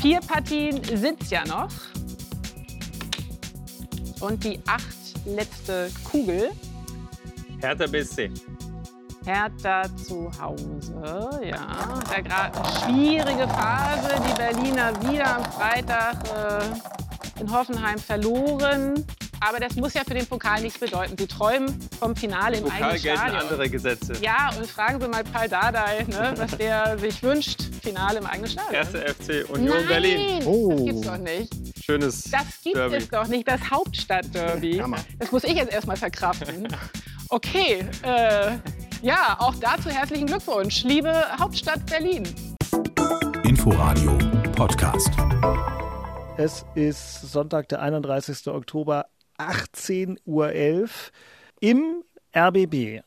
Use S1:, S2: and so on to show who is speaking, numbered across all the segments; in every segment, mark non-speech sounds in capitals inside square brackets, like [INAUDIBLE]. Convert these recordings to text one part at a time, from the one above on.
S1: Vier Partien sind ja noch. Und die acht letzte Kugel.
S2: Hertha BSC.
S1: Hertha zu Hause, ja. Da gerade eine schwierige Phase. Die Berliner wieder am Freitag äh, in Hoffenheim verloren. Aber das muss ja für den Pokal nichts bedeuten. Sie träumen vom Finale im
S2: Pokal
S1: eigenen
S2: gelten
S1: Stadion.
S2: andere Gesetze.
S1: Ja, und fragen Sie mal Paul Dardai, ne, was der sich wünscht. Finale im eigenen Stadion.
S2: Erste FC Union
S1: Nein,
S2: Berlin.
S3: Oh.
S1: das gibt's doch nicht.
S2: Schönes
S1: Das gibt
S2: Derby.
S1: es doch nicht, das Hauptstadtderby.
S3: Hammer.
S1: Das muss ich jetzt erstmal verkraften. Okay, äh, ja, auch dazu herzlichen Glückwunsch, liebe Hauptstadt Berlin.
S4: Inforadio Podcast.
S3: Es ist Sonntag, der 31. Oktober, 18.11 Uhr. Im RBB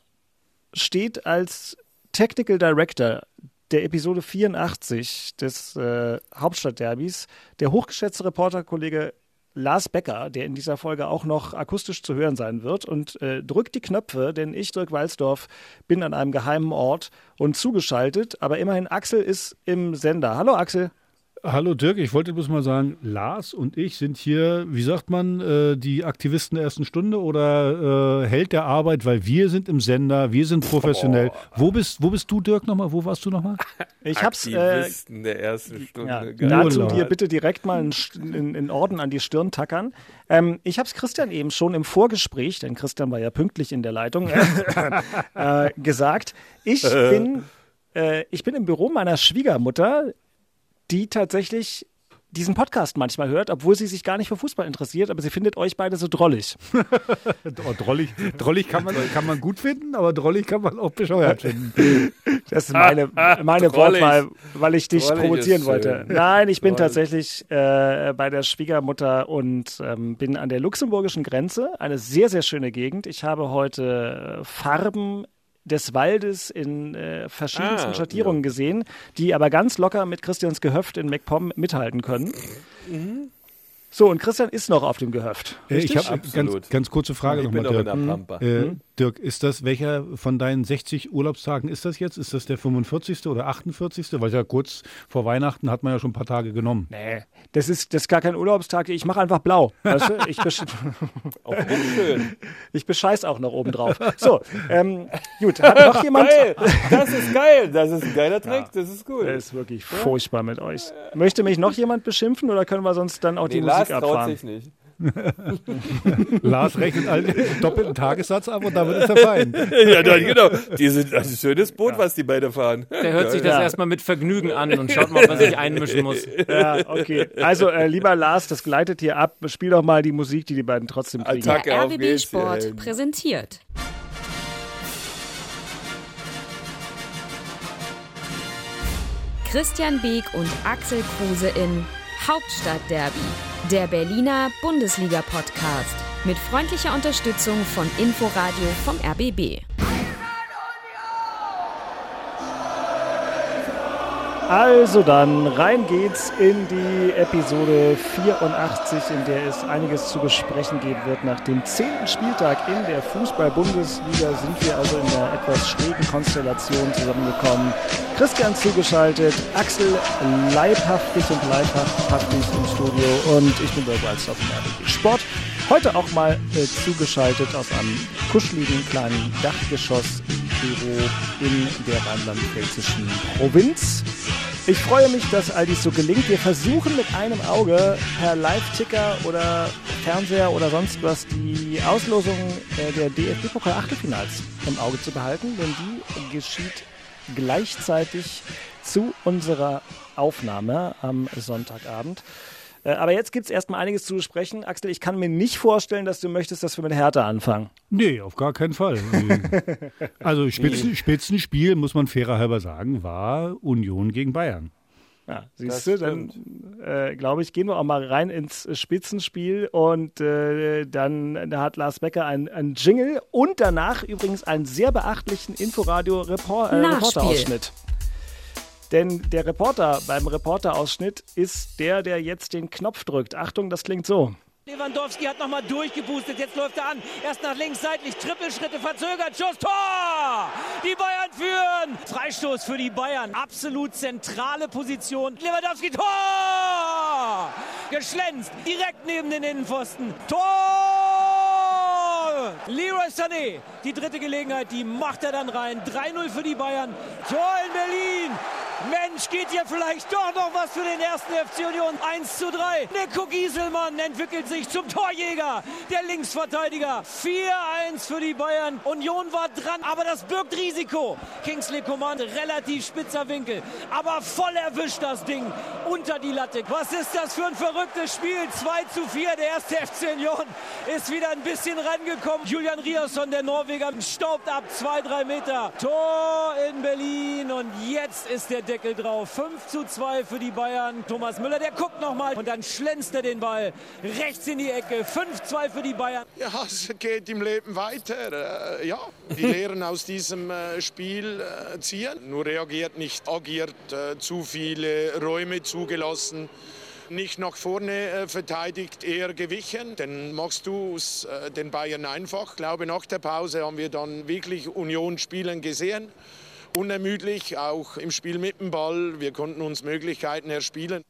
S3: steht als Technical Director der Episode 84 des äh, Hauptstadtderbys der hochgeschätzte Reporterkollege Lars Becker, der in dieser Folge auch noch akustisch zu hören sein wird und äh, drückt die Knöpfe, denn ich, Dirk Walsdorf, bin an einem geheimen Ort und zugeschaltet, aber immerhin Axel ist im Sender. Hallo Axel.
S5: Hallo Dirk, ich wollte bloß mal sagen, Lars und ich sind hier, wie sagt man, äh, die Aktivisten der ersten Stunde oder äh, Held der Arbeit, weil wir sind im Sender, wir sind professionell. Wo bist, wo bist du, Dirk, nochmal? Wo warst du nochmal?
S3: Ich hab's äh,
S2: Aktivisten der ersten Stunde.
S3: Ja, dazu dir bitte direkt mal einen, Orden an die Stirn tackern. Ähm, ich habe es Christian eben schon im Vorgespräch, denn Christian war ja pünktlich in der Leitung, äh, [LAUGHS] gesagt. Ich bin, äh, ich bin im Büro meiner Schwiegermutter, die tatsächlich diesen Podcast manchmal hört, obwohl sie sich gar nicht für Fußball interessiert, aber sie findet euch beide so drollig. [LAUGHS]
S5: Oh, drollig drollig kann, man, kann man gut finden, aber drollig kann man auch bescheuert finden. [LAUGHS]
S3: Das ist meine, meine. Wortwahl, weil ich dich
S2: Drollig
S3: provozieren wollte. Nein, ich bin
S2: Drollig.
S3: tatsächlich äh, bei der Schwiegermutter und ähm, bin an der luxemburgischen Grenze. Eine sehr, sehr schöne Gegend. Ich habe heute äh, Farben des Waldes in äh, verschiedensten
S2: Ah,
S3: Schattierungen gesehen, die aber ganz locker mit Christians Gehöft in MacPom mithalten können. So, und Christian ist noch auf dem Gehöft.
S5: Äh, ich habe ganz,
S2: Absolut.
S5: ganz kurze Frage
S2: Ich bin
S5: nochmal,
S2: noch in
S5: Dirk. ist das, welcher von deinen 60 Urlaubstagen ist das jetzt? Ist das der 45. oder 48.? Weil ja kurz vor Weihnachten hat man ja schon ein paar Tage genommen.
S3: Nee, das ist, das ist gar kein Urlaubstag. Ich mache einfach blau. Weißt du? Ich, besch [LAUGHS]
S2: Auch schön.
S3: ich bescheiß auch noch oben drauf. So, ähm, gut. Hat noch jemand.
S2: Geil. Das ist geil. Das ist ein geiler Trick. Das ist
S3: Das
S2: cool.
S3: ist wirklich furchtbar mit euch. Möchte mich noch jemand beschimpfen oder können wir sonst dann auch die
S2: Nee, Lars
S3: Musik
S2: traut
S3: abfahren?
S2: sich nicht. [LAUGHS]
S5: Lars rechnet einen doppelten Tagessatz ab und damit ist er fein.
S2: Ja, dann genau. Die sind, das ist ein schönes Boot, was die beiden fahren.
S6: Der hört sich das
S3: Ja.
S6: erstmal mit Vergnügen an und schaut mal, ob er sich einmischen muss. [LAUGHS]
S3: Ja, okay. Also, äh, lieber Lars, das gleitet hier ab. Spiel doch mal die Musik, die die beiden trotzdem kriegen.
S2: Attacke.
S7: Der RBB Sport präsentiert. Christian Beek und Axel Kruse in Hauptstadtderby, der Berliner Bundesliga-Podcast. Mit freundlicher Unterstützung von Inforadio vom RBB.
S3: Also dann, rein geht's in die Episode 84, in der es einiges zu besprechen geben wird. Nach dem zehnten Spieltag in der Fußball-Bundesliga sind wir also in einer etwas schrägen Konstellation zusammengekommen. Christian zugeschaltet, Axel leibhaftig und leibhaftig im Studio und ich bin Dirk Walzdorf vom RBB Sport. Heute auch mal äh, zugeschaltet aus einem kuscheligen kleinen Dachgeschossbüro in der rheinland-pfälzischen Provinz. Ich freue mich, dass all dies so gelingt. Wir versuchen mit einem Auge per Live-Ticker oder Fernseher oder sonst was die Auslosung äh, der DFB-Pokal-Achtelfinals im Auge zu behalten, denn die geschieht gleichzeitig zu unserer Aufnahme am Sonntagabend. Äh, Aber jetzt gibt es erstmal einiges zu besprechen. Axel, ich kann mir nicht vorstellen, dass du möchtest, dass wir mit Hertha anfangen.
S5: Nee, auf gar keinen Fall. [LAUGHS] Also Spitzen, Spitzenspiel, muss man fairer halber sagen, war Union gegen Bayern.
S3: Ja,
S2: Das
S3: siehst du, dann äh, glaube ich, gehen wir auch mal rein ins Spitzenspiel und äh, dann da hat Lars Becker ein, ein Jingle und danach übrigens einen sehr beachtlichen Inforadio-Reporterausschnitt. Denn der Reporter beim Reporterausschnitt ist der, der jetzt den Knopf drückt. Achtung, das klingt so.
S8: Lewandowski hat nochmal durchgeboostet. Jetzt läuft er an. Erst nach links seitlich. Trippelschritte verzögert. Schuss. Tor! Die Bayern führen. Freistoß für die Bayern. Absolut zentrale Position. Lewandowski. Tor! Tor! Geschlänzt, direkt neben den Innenpfosten. Tor! Leroy Sané, die dritte Gelegenheit, die macht er dann rein. 3-0 für die Bayern. Tor in Berlin. Mensch, geht hier vielleicht doch noch was für den ersten FC Union. 1 zu 3. Nico Gieselmann entwickelt sich zum Torjäger. Der Linksverteidiger. 4-1 für die Bayern. Union war dran, aber das birgt Risiko. Kingsley Command, relativ spitzer Winkel. Aber voll erwischt das Ding unter die Latte. Was ist das für ein verrücktes Spiel? 2 zu 4. Der erste FC Union ist wieder ein bisschen rangekommen. Julian Riasson, der Norweger, staubt ab. 2-3 Meter. Tor in Berlin. Und jetzt ist der Deckel drauf. 5 zu 2 für die Bayern. Thomas Müller, der guckt nochmal und dann schlänzt er den Ball rechts in die Ecke. 5-2 für die Bayern.
S9: Ja, es geht im Leben weiter. Äh, ja, die Lehren aus diesem äh, Spiel äh, ziehen. Nur reagiert nicht, agiert, zu viele Räume zugelassen. Nicht nach vorne äh, verteidigt, eher gewichen. Dann machst du es äh, den Bayern einfach. Ich glaube, nach der Pause haben wir dann wirklich Union spielen gesehen unermüdlich, auch im Spiel mit dem Ball. Wir konnten uns Möglichkeiten erspielen.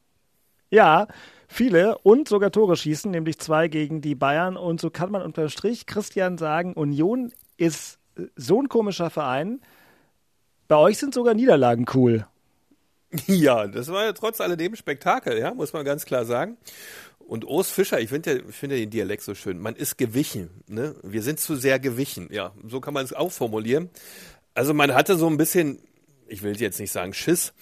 S3: Ja, viele und sogar Tore schießen, nämlich zwei gegen die Bayern. Und so kann man unterm Strich, Christian, sagen, Union ist so ein komischer Verein. Bei euch sind sogar Niederlagen cool.
S2: Ja, das war ja trotz alledem Spektakel, ja, muss man ganz klar sagen. Und Urs Fischer, ich finde ja, ich finde ja den Dialekt so schön. Man ist gewichen, ne? Wir sind zu sehr gewichen. Ja, so kann man es auch formulieren. Also man hatte so ein bisschen, ich will jetzt nicht sagen Schiss,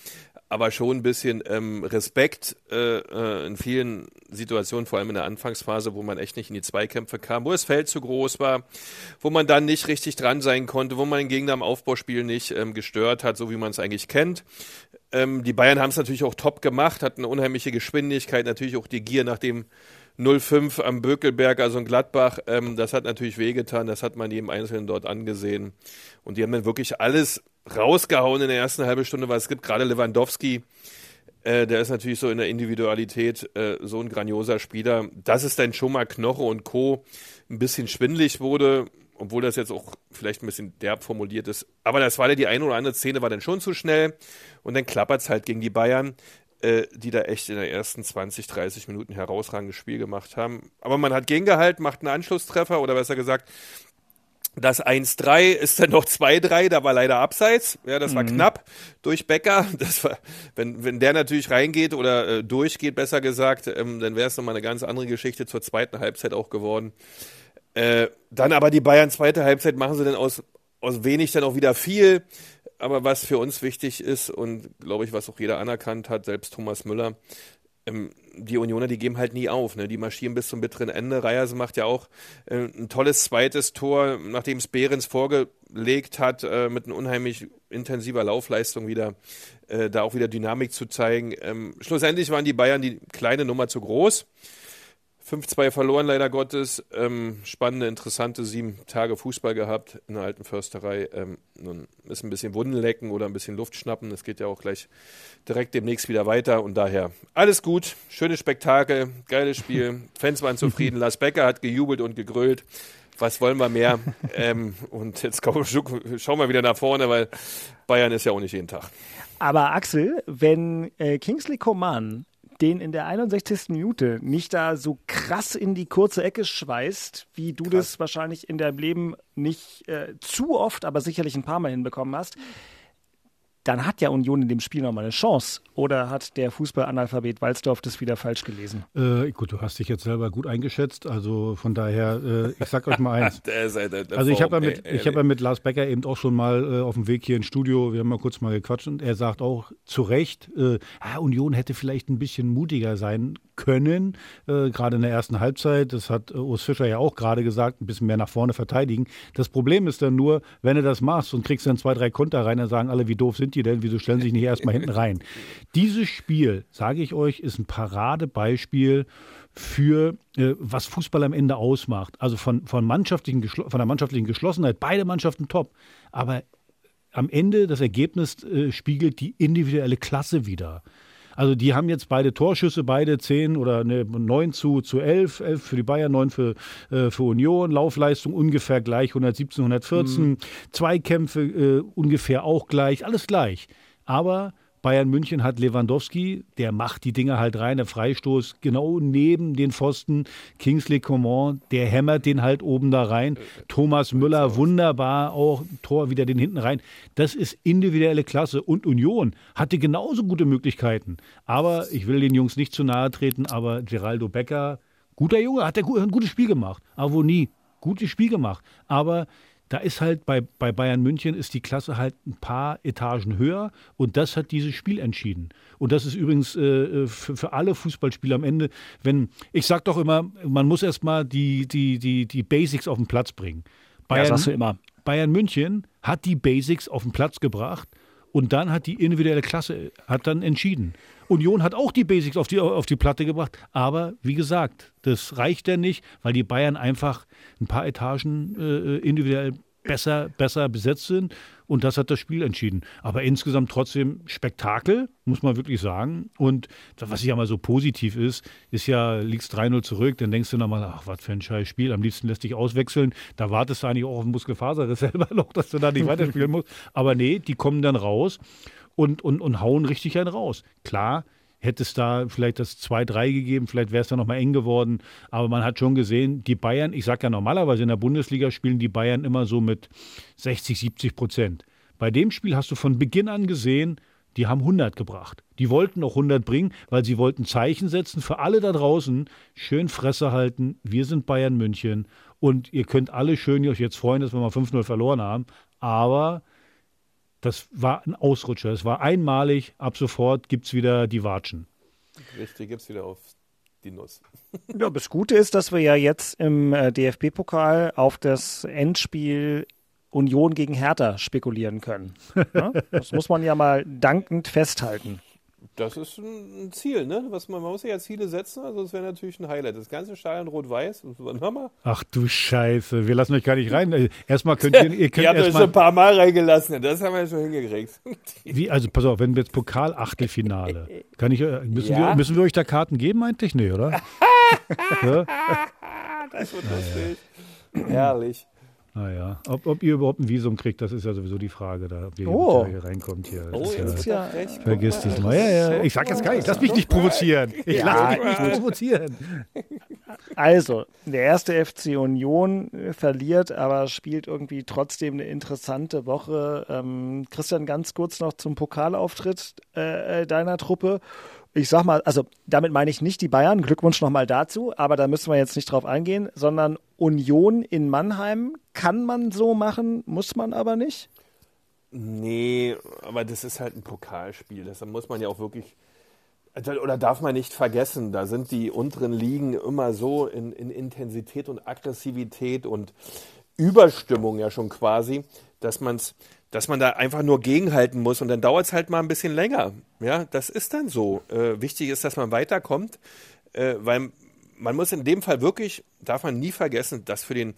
S2: aber schon ein bisschen ähm, Respekt äh, äh, in vielen Situationen, vor allem in der Anfangsphase, wo man echt nicht in die Zweikämpfe kam, wo das Feld zu groß war, wo man dann nicht richtig dran sein konnte, wo man den Gegner im Aufbauspiel nicht ähm, gestört hat, so wie man es eigentlich kennt. Ähm, die Bayern haben es natürlich auch top gemacht, hatten eine unheimliche Geschwindigkeit, natürlich auch die Gier nach dem 0-5 am Bökelberg, also in Gladbach, ähm, das hat natürlich wehgetan, das hat man jedem Einzelnen dort angesehen. Und die haben dann wirklich alles rausgehauen in der ersten halben Stunde, weil es gibt gerade Lewandowski, äh, der ist natürlich so in der Individualität äh, so ein grandioser Spieler, dass es dann schon mal Knoche und Co. ein bisschen schwindlig wurde, obwohl das jetzt auch vielleicht ein bisschen derb formuliert ist. Aber das war ja die eine oder andere Szene, war dann schon zu schnell. Und dann klappert es halt gegen die Bayern äh, die da echt in den ersten 20, 30 Minuten herausragendes Spiel gemacht haben. Aber man hat gegengehalten, macht einen Anschlusstreffer oder besser gesagt, das 1-3 ist dann noch 2-3, da war leider abseits. Ja, das war mhm. knapp durch Becker. Das war, wenn, wenn der natürlich reingeht oder äh, durchgeht, besser gesagt, ähm, dann wäre es nochmal eine ganz andere Geschichte zur zweiten Halbzeit auch geworden. Äh, dann aber die Bayern zweite Halbzeit machen sie dann aus, aus wenig dann auch wieder viel. Aber was für uns wichtig ist und glaube ich, was auch jeder anerkannt hat, selbst Thomas Müller, ähm, die Unioner, die geben halt nie auf. Ne? Die marschieren bis zum bitteren Ende. Reyersen macht ja auch äh, ein tolles zweites Tor, nachdem es Behrens vorgelegt hat, äh, mit einer unheimlich intensiver Laufleistung wieder, äh, da auch wieder Dynamik zu zeigen. Ähm, schlussendlich waren die Bayern die kleine Nummer zu groß. 5-2 verloren, leider Gottes. Ähm, spannende, interessante sieben Tage Fußball gehabt in der alten Försterei. Ähm, nun ist ein bisschen Wundenlecken oder ein bisschen Luft schnappen. Das geht ja auch gleich direkt demnächst wieder weiter. Und daher alles gut, schönes Spektakel, geiles Spiel. Fans waren zufrieden. [LAUGHS] Lars Becker hat gejubelt und gegrölt. Was wollen wir mehr? ähm, und jetzt komm, schauen wir wieder nach vorne, weil Bayern ist ja auch nicht jeden Tag.
S3: Aber Axel, wenn äh, Kingsley Coman den in der 61. Minute nicht da so krass in die kurze Ecke schweißt, wie du krass. das wahrscheinlich in deinem Leben nicht äh, zu oft, aber sicherlich ein paar Mal hinbekommen hast, dann hat ja Union in dem Spiel nochmal eine Chance. Oder hat der Fußballanalphabet Walzdorf das wieder falsch gelesen?
S5: Äh, gut, du hast dich jetzt selber gut eingeschätzt. Also von daher, äh, ich sag euch mal eins. [LAUGHS] also ich habe ja, mit, hab ja mit Lars Becker eben auch schon mal äh, auf dem Weg hier ins Studio, wir haben mal kurz mal gequatscht und er sagt auch zu Recht, äh, ah, Union hätte vielleicht ein bisschen mutiger sein können, äh, gerade in der ersten Halbzeit. Das hat äh, Urs Fischer ja auch gerade gesagt, ein bisschen mehr nach vorne verteidigen. Das Problem ist dann nur, wenn du das machst und kriegst dann zwei, drei Konter rein, dann sagen alle, wie doof sind die denn? Wieso stellen sie sich nicht erstmal hinten rein? Dieses Spiel, sage ich euch, ist ein Paradebeispiel für äh, was Fußball am Ende ausmacht. Also von, von, mannschaftlichen, von der mannschaftlichen Geschlossenheit, beide Mannschaften top. Aber am Ende das Ergebnis äh, spiegelt die individuelle Klasse wieder. Also die haben jetzt beide Torschüsse, beide 10 oder ne, 9 zu, zu 11, 11 für die Bayern, 9 für, äh, für Union, Laufleistung ungefähr gleich, 117, 114, mhm. Zweikämpfe äh, ungefähr auch gleich, alles gleich. Aber Bayern München hat Lewandowski, der macht die Dinge halt rein, der Freistoß genau neben den Pfosten. Kingsley Coman, der hämmert den halt oben da rein. Thomas Müller, wunderbar, auch Tor wieder den hinten rein. Das ist individuelle Klasse. Und Union hatte genauso gute Möglichkeiten. Aber ich will den Jungs nicht zu nahe treten, aber Geraldo Becker, guter Junge, hat er ein gutes Spiel gemacht. Nie, gutes Spiel gemacht. Aber da ist halt bei, bei Bayern München ist die Klasse halt ein paar Etagen höher und das hat dieses Spiel entschieden. Und das ist übrigens äh, äh für, für, alle Fußballspieler am Ende, wenn, ich sag doch immer, man muss erstmal die, die, die, die Basics auf den Platz bringen.
S3: Bayern, ja, sagst du immer.
S5: Bayern München hat die Basics auf den Platz gebracht und dann hat die individuelle Klasse hat dann entschieden. Union hat auch die Basics auf die, auf die Platte gebracht, aber wie gesagt, das reicht ja nicht, weil die Bayern einfach ein paar Etagen äh, individuell besser, besser besetzt sind. Und das hat das Spiel entschieden. Aber insgesamt trotzdem Spektakel, muss man wirklich sagen. Und was ja mal so positiv ist, ist ja, liegst 3-0 zurück, dann denkst du nochmal, ach, was für ein scheiß Spiel. Am liebsten lässt dich auswechseln. Da wartest du eigentlich auch auf den Muskelfaserriss [LAUGHS] selber noch, dass du da nicht weiterspielen musst. Aber nee, die kommen dann raus und, und, und hauen richtig einen raus. Klar, hätte es da vielleicht das 2-3 gegeben, vielleicht wäre es da nochmal eng geworden. Aber man hat schon gesehen, die Bayern, ich sage ja normalerweise in der Bundesliga spielen die Bayern immer so mit 60, 70 Prozent. Bei dem Spiel hast du von Beginn an gesehen, die haben 100 gebracht. Die wollten auch 100 bringen, weil sie wollten Zeichen setzen für alle da draußen. Schön Fresse halten. Wir sind Bayern München. Und ihr könnt alle schön euch jetzt freuen, dass wir mal 5-0 verloren haben. Aber das war ein Ausrutscher. Es war einmalig. Ab sofort gibt es wieder die Watschen.
S2: Richtig, gibt es wieder auf die Nuss.
S3: ja, das Gute ist, dass wir ja jetzt im äh, DFB-Pokal auf das Endspiel Union gegen Hertha spekulieren können. Ja? [LAUGHS] Das muss man ja mal dankend festhalten.
S2: Das ist ein Ziel, ne? Was man, man muss ja Ziele setzen, also das wäre natürlich ein Highlight. Das ganze Stadion rot-weiß,
S5: Ach du Scheiße, wir lassen euch gar nicht rein. Äh, erstmal könnt [LAUGHS] ihr, ihr könnt
S2: ihr habt euch schon ein paar Mal reingelassen, das haben wir schon hingekriegt. [LAUGHS]
S5: Wie, also pass auf, wenn wir jetzt Pokal-Achtelfinale, [LAUGHS] kann ich, äh, müssen, ja? wir, müssen wir euch da Karten geben eigentlich? Nee, oder?
S2: Das wird lustig. Herrlich.
S5: Naja, ob, ob ihr überhaupt ein Visum kriegt, das ist ja sowieso die Frage, da, ob ihr oh. hier reinkommt. Hier.
S2: Oh, jetzt ja, ja,
S5: vergiss das mal. Ja, ja, ich sag jetzt gar nicht, lass mich nicht provozieren. Ich ja, lass mich nicht provozieren.
S3: Also, der erste FC Union verliert, aber spielt irgendwie trotzdem eine interessante Woche. Ähm, Christian, ganz kurz noch zum Pokalauftritt äh, deiner Truppe ich sag mal, also damit meine ich nicht die Bayern, Glückwunsch nochmal dazu, aber da müssen wir jetzt nicht drauf eingehen, sondern Union in Mannheim kann man so machen, muss man aber nicht.
S2: Nee, aber das ist halt ein Pokalspiel. Das muss man ja auch wirklich, also, oder darf man nicht vergessen, da sind die unteren Ligen immer so in, in Intensität und Aggressivität und Überstimmung ja schon quasi, dass man es dass man da einfach nur gegenhalten muss und dann dauert es halt mal ein bisschen länger. Ja, das ist dann so. Äh, wichtig ist, dass man weiterkommt, äh, weil man muss in dem Fall wirklich, darf man nie vergessen, dass für den,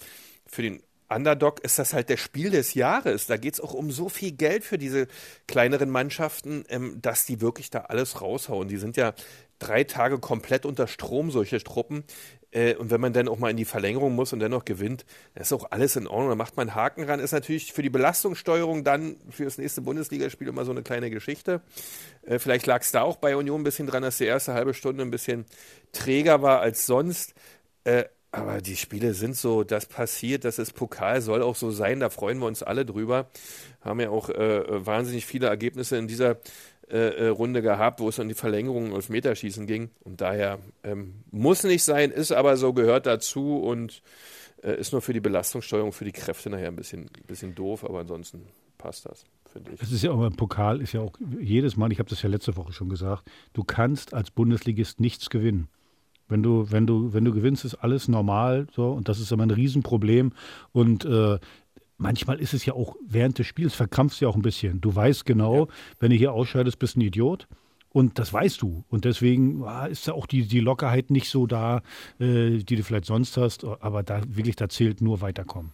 S2: für den Underdog ist das halt der Spiel des Jahres. Da geht es auch um so viel Geld für diese kleineren Mannschaften, ähm, dass die wirklich da alles raushauen. Die sind ja drei Tage komplett unter Strom, solche Truppen. Äh, und wenn man dann auch mal in die Verlängerung muss und dennoch gewinnt, dann ist auch alles in Ordnung. Da macht man einen Haken ran. Ist natürlich für die Belastungssteuerung dann für das nächste Bundesligaspiel immer so eine kleine Geschichte. Äh, vielleicht lag es da auch bei Union ein bisschen dran, dass die erste halbe Stunde ein bisschen träger war als sonst. Äh, aber die Spiele sind so, das passiert, das ist Pokal, soll auch so sein, da freuen wir uns alle drüber. Haben ja auch äh, wahnsinnig viele Ergebnisse in dieser äh, äh, Runde gehabt, wo es um die Verlängerung und Meterschießen ging. Und daher ähm, muss nicht sein, ist aber so, gehört dazu und äh, ist nur für die Belastungssteuerung, für die Kräfte nachher ein bisschen, bisschen doof, aber ansonsten passt das.
S5: Es ist ja auch ein Pokal, ist ja auch jedes Mal, ich habe das ja letzte Woche schon gesagt, du kannst als Bundesligist nichts gewinnen. Wenn du, wenn du, wenn du gewinnst, ist alles normal so und das ist immer ein Riesenproblem. Und äh, manchmal ist es ja auch während des Spiels, verkrampfst du ja auch ein bisschen. Du weißt genau, ja. wenn du hier ausscheidest, bist du ein Idiot. Und das weißt du. Und deswegen ah, ist da auch die, die Lockerheit nicht so da, äh, die du vielleicht sonst hast. Aber da wirklich, da zählt nur weiterkommen.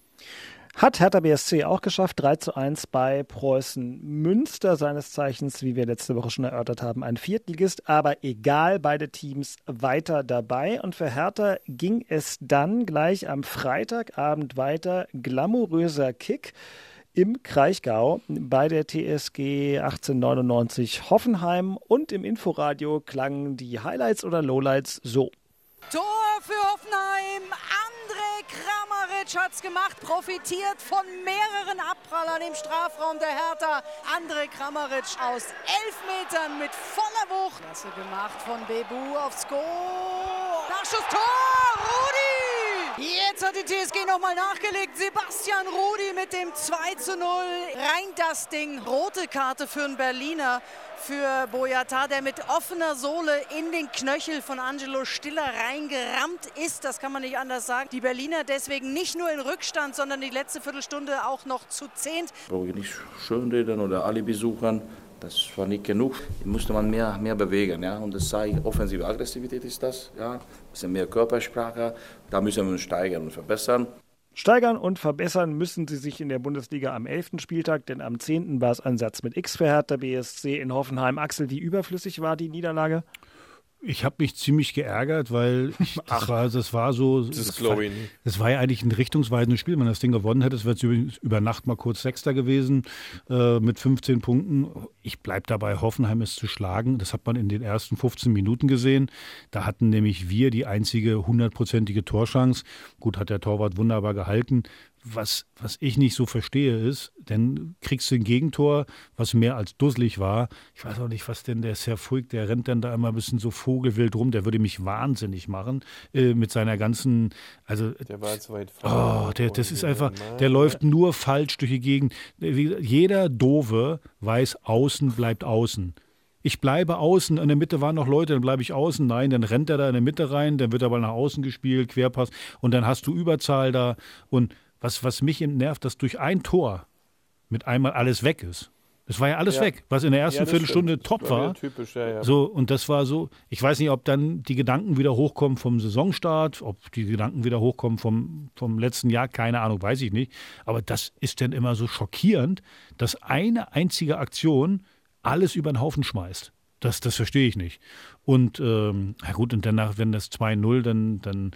S3: Hat Hertha BSC auch geschafft, 3 zu 1 bei Preußen Münster, seines Zeichens, wie wir letzte Woche schon erörtert haben, ein Viertligist, aber egal, beide Teams weiter dabei. Und für Hertha ging es dann gleich am Freitagabend weiter. Glamouröser Kick im Kraichgau bei der TSG 1899 Hoffenheim und im Inforadio klangen die Highlights oder Lowlights so.
S10: Tor für Hoffenheim. André Kramaric hat es gemacht, profitiert von mehreren Abprallern im Strafraum der Hertha. André Kramaric aus elf Metern mit voller Wucht. Klasse gemacht von Bebu aufs Goal. Nachschusstor, Rudi! Jetzt hat die TSG nochmal nachgelegt. Sebastian Rudi mit dem 2 zu 0. Rein das Ding. Rote Karte für einen Berliner für Boyata, der mit offener Sohle in den Knöchel von Angelo Stiller reingerammt ist. Das kann man nicht anders sagen. Die Berliner deswegen nicht nur in Rückstand, sondern die letzte Viertelstunde auch noch zu zehnt.
S11: Brauche ich nicht schönreden oder Alibi suchen. Das war nicht genug. Musste man mehr, mehr bewegen. Ja? Und das sei offensive Aggressivität ist das. Ja? Bisschen mehr Körpersprache. Da müssen wir uns steigern und verbessern.
S3: Steigern und verbessern müssen sie sich in der Bundesliga am 11. Spieltag, denn am 10. war es ein Satz mit X für Hertha BSC in Hoffenheim. Axel, wie überflüssig war die Niederlage?
S5: Ich habe mich ziemlich geärgert, weil [LAUGHS] ich, das, Ach, war, das war so.
S2: Das, das, war,
S5: das war ja eigentlich ein richtungsweisendes Spiel. Wenn das Ding gewonnen hätte, es wäre über Nacht mal kurz Sechster gewesen äh, mit 15 Punkten. Ich bleibe dabei, Hoffenheim ist zu schlagen. Das hat man in den ersten 15 Minuten gesehen. Da hatten nämlich wir die einzige hundertprozentige Torschance. Gut, hat der Torwart wunderbar gehalten was, was ich nicht so verstehe ist, denn kriegst du ein Gegentor, was mehr als dusselig war. Ich weiß auch nicht, was denn der Serfuig, der rennt dann da immer ein bisschen so vogelwild rum, der würde mich wahnsinnig machen äh, mit seiner ganzen, also
S2: der war zu weit
S5: Oh, der, das ist einfach, der läuft nur falsch durch die Gegend. Jeder Dove weiß, außen bleibt außen ich bleibe außen, in der Mitte waren noch Leute, dann bleibe ich außen. Nein, dann rennt er da in der Mitte rein, dann wird er mal nach außen gespielt, Querpass und dann hast du Überzahl da und was, was mich nervt, dass durch ein Tor mit einmal alles weg ist. Es war ja alles ja. weg, was in der ersten ja, Viertelstunde stimmt. top war. war.
S2: Typisch, ja, ja.
S5: So, und das war so, ich weiß nicht, ob dann die Gedanken wieder hochkommen vom Saisonstart, ob die Gedanken wieder hochkommen vom, vom letzten Jahr, keine Ahnung, weiß ich nicht. Aber das ist dann immer so schockierend, dass eine einzige Aktion alles über den Haufen schmeißt. Das, das verstehe ich nicht. Und ähm, ja gut, und danach, wenn das 2-0, dann, dann,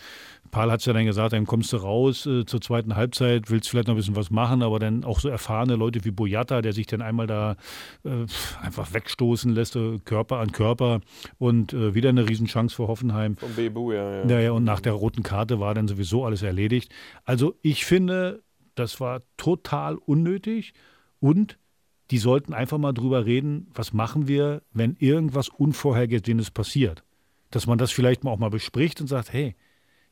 S5: Paul hat es ja dann gesagt, dann kommst du raus äh, zur zweiten Halbzeit, willst vielleicht noch ein bisschen was machen, aber dann auch so erfahrene Leute wie Boyata, der sich dann einmal da äh, einfach wegstoßen lässt, äh, Körper an Körper und äh, wieder eine Riesenchance für Hoffenheim.
S2: Von Bebu, ja, ja.
S5: Naja, und nach der roten Karte war dann sowieso alles erledigt. Also ich finde, das war total unnötig und die sollten einfach mal drüber reden, was machen wir, wenn irgendwas Unvorhergesehenes passiert. Dass man das vielleicht mal auch mal bespricht und sagt, hey,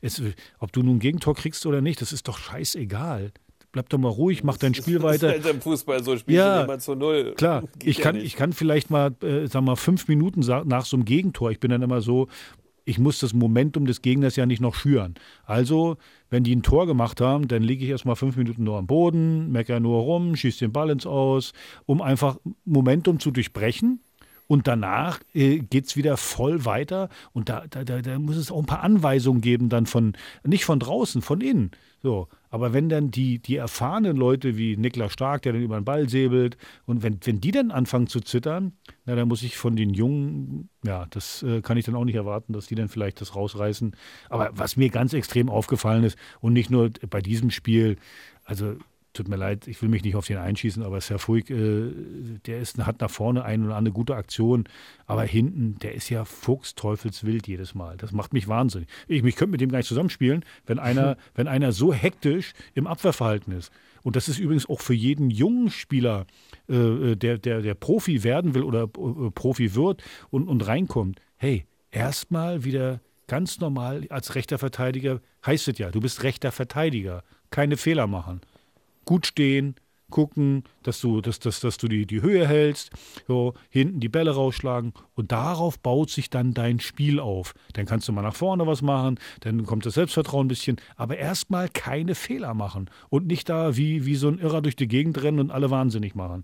S5: es, ob du nun ein Gegentor kriegst oder nicht, das ist doch scheißegal. Bleib doch mal ruhig, mach dein Spiel weiter. Das
S2: ist halt im Fußball so, spielst
S5: ja,
S2: du immer zu null.
S5: Klar, [LAUGHS] ich kann, ich kann vielleicht mal, äh, sag mal, fünf Minuten nach so einem Gegentor, ich bin dann immer so, ich muss das Momentum des Gegners ja nicht noch schüren. Also, wenn die ein Tor gemacht haben, dann liege ich erstmal fünf Minuten nur am Boden, meckere nur rum, schieße den Ball ins Aus, um einfach Momentum zu durchbrechen. Und danach äh, geht es wieder voll weiter. Und da, da, da, muss es auch ein paar Anweisungen geben, dann von, nicht von draußen, von innen. So. Aber wenn dann die, die erfahrenen Leute wie Niklas Stark, der dann über den Ball säbelt, und wenn, wenn die dann anfangen zu zittern, na, dann muss ich von den Jungen, ja, das äh, kann ich dann auch nicht erwarten, dass die dann vielleicht das rausreißen. Aber was mir ganz extrem aufgefallen ist, und nicht nur bei diesem Spiel, also tut mir leid, ich will mich nicht auf den einschießen, aber Serfuig, äh, der ist, hat nach vorne eine oder andere gute Aktion, aber hinten, der ist ja fuchsteufelswild jedes Mal. Das macht mich wahnsinnig. Ich, ich könnte mit dem gar nicht zusammenspielen, wenn einer, [LAUGHS] wenn einer so hektisch im Abwehrverhalten ist. Und das ist übrigens auch für jeden jungen Spieler, äh, der, der, der Profi werden will oder äh, Profi wird und, und reinkommt. Hey, erstmal wieder ganz normal als rechter Verteidiger heißt es ja, du bist rechter Verteidiger. Keine Fehler machen gut stehen, gucken, dass du, dass, dass, dass du die, die Höhe hältst, so, hinten die Bälle rausschlagen und darauf baut sich dann dein Spiel auf. Dann kannst du mal nach vorne was machen, dann kommt das Selbstvertrauen ein bisschen, aber erstmal keine Fehler machen und nicht da wie, wie so ein Irrer durch die Gegend rennen und alle wahnsinnig machen.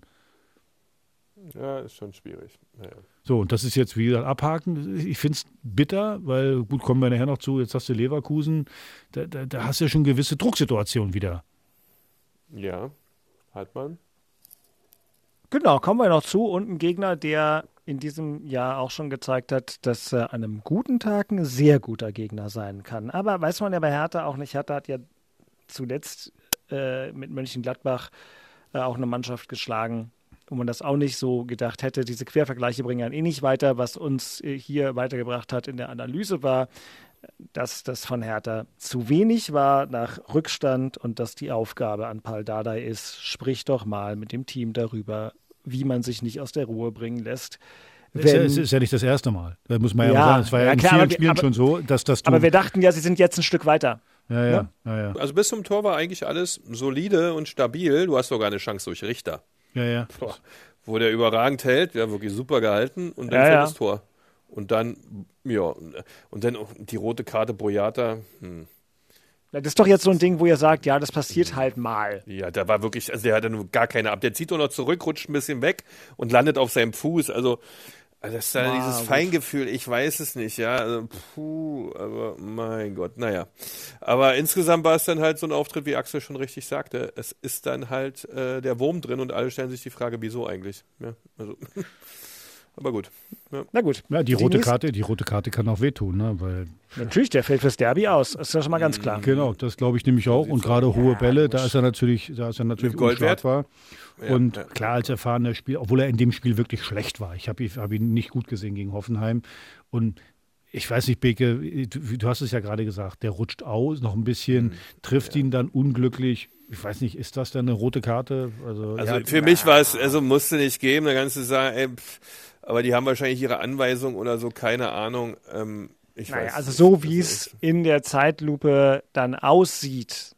S2: Ja, ist schon schwierig. Naja.
S5: So, und das ist jetzt wieder abhaken. Ich finde es bitter, weil, gut, kommen wir nachher noch zu, jetzt hast du Leverkusen, da, da, da hast du ja schon gewisse Drucksituationen wieder.
S2: Ja, halt man.
S3: Genau, kommen wir noch zu. Und ein Gegner, der in diesem Jahr auch schon gezeigt hat, dass er an einem guten Tag ein sehr guter Gegner sein kann. Aber weiß man ja bei Hertha auch nicht. Hertha hat ja zuletzt äh, mit Mönchengladbach äh, auch eine Mannschaft geschlagen, wo man das auch nicht so gedacht hätte. Diese Quervergleiche bringen einen eh nicht weiter. Was uns äh, hier weitergebracht hat in der Analyse war, dass das von Hertha zu wenig war nach Rückstand und dass die Aufgabe an Paul Dardai ist, sprich doch mal mit dem Team darüber, wie man sich nicht aus der Ruhe bringen lässt.
S5: Es ist, ist, ja nicht das erste Mal. Da muss man ja, ja sagen. Es war ja, ja in klar, vielen Spielen aber, schon so, dass das.
S3: Aber wir dachten ja, sie sind jetzt ein Stück weiter.
S5: Ja, ja, ja, ja.
S2: Also bis zum Tor war eigentlich alles solide und stabil. Du hast sogar eine Chance durch Richter.
S5: Ja, ja.
S2: Boah, wo der überragend hält, ja, wirklich super gehalten und dann ja, fällt das Tor. Und dann, ja, und dann die rote Karte Boyata. Hm.
S3: Das ist doch jetzt so ein Ding, wo ihr sagt, ja, das passiert halt mal.
S2: Ja, da war wirklich, also der hatte nur gar keine ab. Der zieht doch noch zurück, rutscht ein bisschen weg und landet auf seinem Fuß. Also also das ist ja wow, dieses Feingefühl, ich weiß es nicht, ja. Also, puh, aber mein Gott, naja. Aber insgesamt war es dann halt so ein Auftritt, wie Axel schon richtig sagte. Es ist dann halt äh, der Wurm drin und alle stellen sich die Frage, wieso eigentlich? Ja, also. Aber gut.
S3: Ja. Na gut.
S5: Ja, die, die rote Karte, die rote Karte kann auch wehtun, ne? Weil
S3: Natürlich, der fällt fürs Derby aus. Das ist ja schon mal ganz klar.
S5: Genau, das glaube ich nämlich auch. Und gerade hohe Bälle, da ist er natürlich, da ist er natürlich unschlagbar. Ja, und ja. klar als erfahrener Spieler, obwohl er in dem Spiel wirklich schlecht war. Ich habe hab ihn nicht gut gesehen gegen Hoffenheim. Und ich weiß nicht, Beke, du, du hast es ja gerade gesagt, der rutscht aus noch ein bisschen, mhm. trifft ja. ihn dann unglücklich. Ich weiß nicht, ist das dann eine rote Karte?
S2: Also, also für mich war es, also musste nicht geben, da kannst du sagen, ey, pff, aber die haben wahrscheinlich ihre Anweisung oder so, keine Ahnung. Ähm, ich naja, weiß,
S3: also so wie es in der Zeitlupe dann aussieht,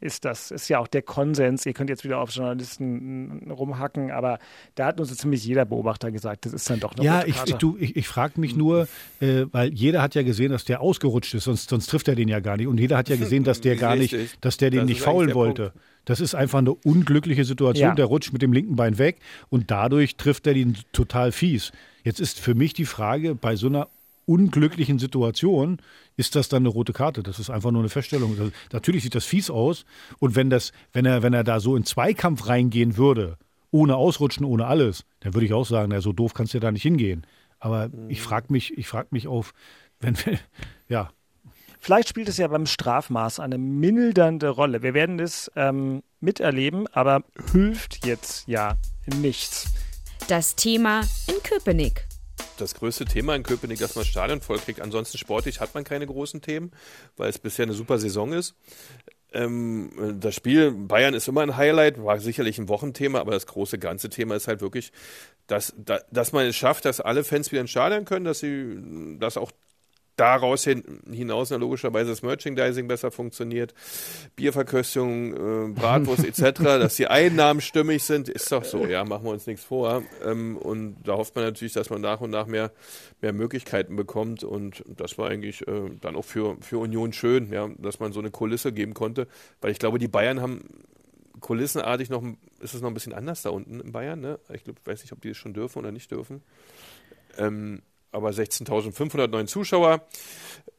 S3: ist das, ist ja auch der Konsens. Ihr könnt jetzt wieder auf Journalisten rumhacken, aber da hat uns so ziemlich jeder Beobachter gesagt, das ist dann doch noch
S5: Ja, ich, ich, ich, ich frage mich nur, äh, weil jeder hat ja gesehen, dass der ausgerutscht ist, sonst, sonst trifft er den ja gar nicht. Und jeder hat ja [LAUGHS] gesehen, dass der gar nicht, dass der den das nicht faulen wollte. Punkt. Das ist einfach eine unglückliche Situation. Ja. Der rutscht mit dem linken Bein weg und dadurch trifft er den total fies. Jetzt ist für mich die Frage, bei so einer unglücklichen Situation ist das dann eine rote Karte. Das ist einfach nur eine Feststellung. Also, natürlich sieht das fies aus. Und wenn, das, wenn, er, wenn er da so in Zweikampf reingehen würde, ohne Ausrutschen, ohne alles, dann würde ich auch sagen, na, so doof kannst du da nicht hingehen. Aber mhm. ich frage mich, ich frag mich auf, wenn wir, [LAUGHS] ja.
S3: Vielleicht spielt es ja beim Strafmaß eine mildernde Rolle. Wir werden es ähm, miterleben, aber hilft jetzt ja nichts.
S7: Das Thema in Köpenick
S2: das größte Thema in Köpenick, dass man das Stadion vollkriegt. Ansonsten sportlich hat man keine großen Themen, weil es bisher eine super Saison ist. Ähm, das Spiel Bayern ist immer ein Highlight, war sicherlich ein Wochenthema, aber das große ganze Thema ist halt wirklich, dass, dass man es schafft, dass alle Fans wieder ins Stadion können, dass sie das auch daraus hin, hinaus na, logischerweise das Merchandising besser funktioniert, Bierverköstigung, äh, Bratwurst etc., [LAUGHS] dass die Einnahmen stimmig sind, ist doch so, ja, machen wir uns nichts vor. Ähm, und da hofft man natürlich, dass man nach und nach mehr, mehr Möglichkeiten bekommt und das war eigentlich äh, dann auch für, für Union schön, ja, dass man so eine Kulisse geben konnte, weil ich glaube, die Bayern haben kulissenartig noch, ist es noch ein bisschen anders da unten in Bayern, ne? Ich glaube, weiß nicht, ob die es schon dürfen oder nicht dürfen. Ähm, aber 16.500 neuen Zuschauer.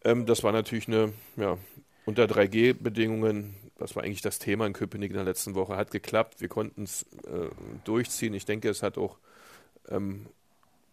S2: Ähm, das war natürlich eine, ja, unter 3G-Bedingungen, das war eigentlich das Thema in Köpenick in der letzten Woche, hat geklappt. Wir konnten es äh, durchziehen. Ich denke, es hat auch ähm,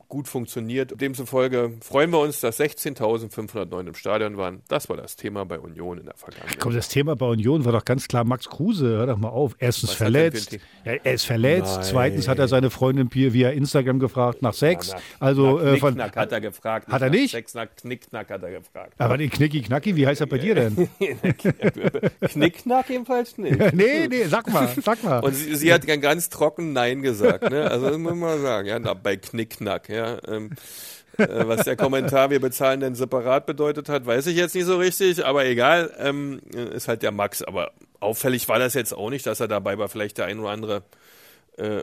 S2: gut funktioniert. Demzufolge freuen wir uns, dass 16.509 im Stadion waren. Das war das Thema bei Union in der Vergangenheit.
S5: Ach komm, das Thema bei Union war doch ganz klar Max Kruse. Hör doch mal auf. Erstens Was verletzt. Ja, er ist verletzt. Nein. Zweitens hat er seine Freundin Pier via Instagram gefragt nach Sex. Ja, nach, also
S2: nach äh, von, hat er gefragt.
S5: Hat er nicht?
S2: Sex nach Knickknack hat er gefragt.
S5: Aber den Knicki Knacki, wie heißt er bei dir denn? [LAUGHS]
S2: Knickknack jedenfalls nicht. [LAUGHS]
S5: nee, nee, sag mal, sag mal.
S2: Und sie, sie hat ganz trocken Nein gesagt. Ne? Also das muss man sagen. Ja, bei Knickknack. Ja. Ja, ähm, äh, was der Kommentar, wir bezahlen denn separat bedeutet hat, weiß ich jetzt nicht so richtig, aber egal, ähm, ist halt der Max. Aber auffällig war das jetzt auch nicht, dass er dabei war, vielleicht der ein oder andere, äh,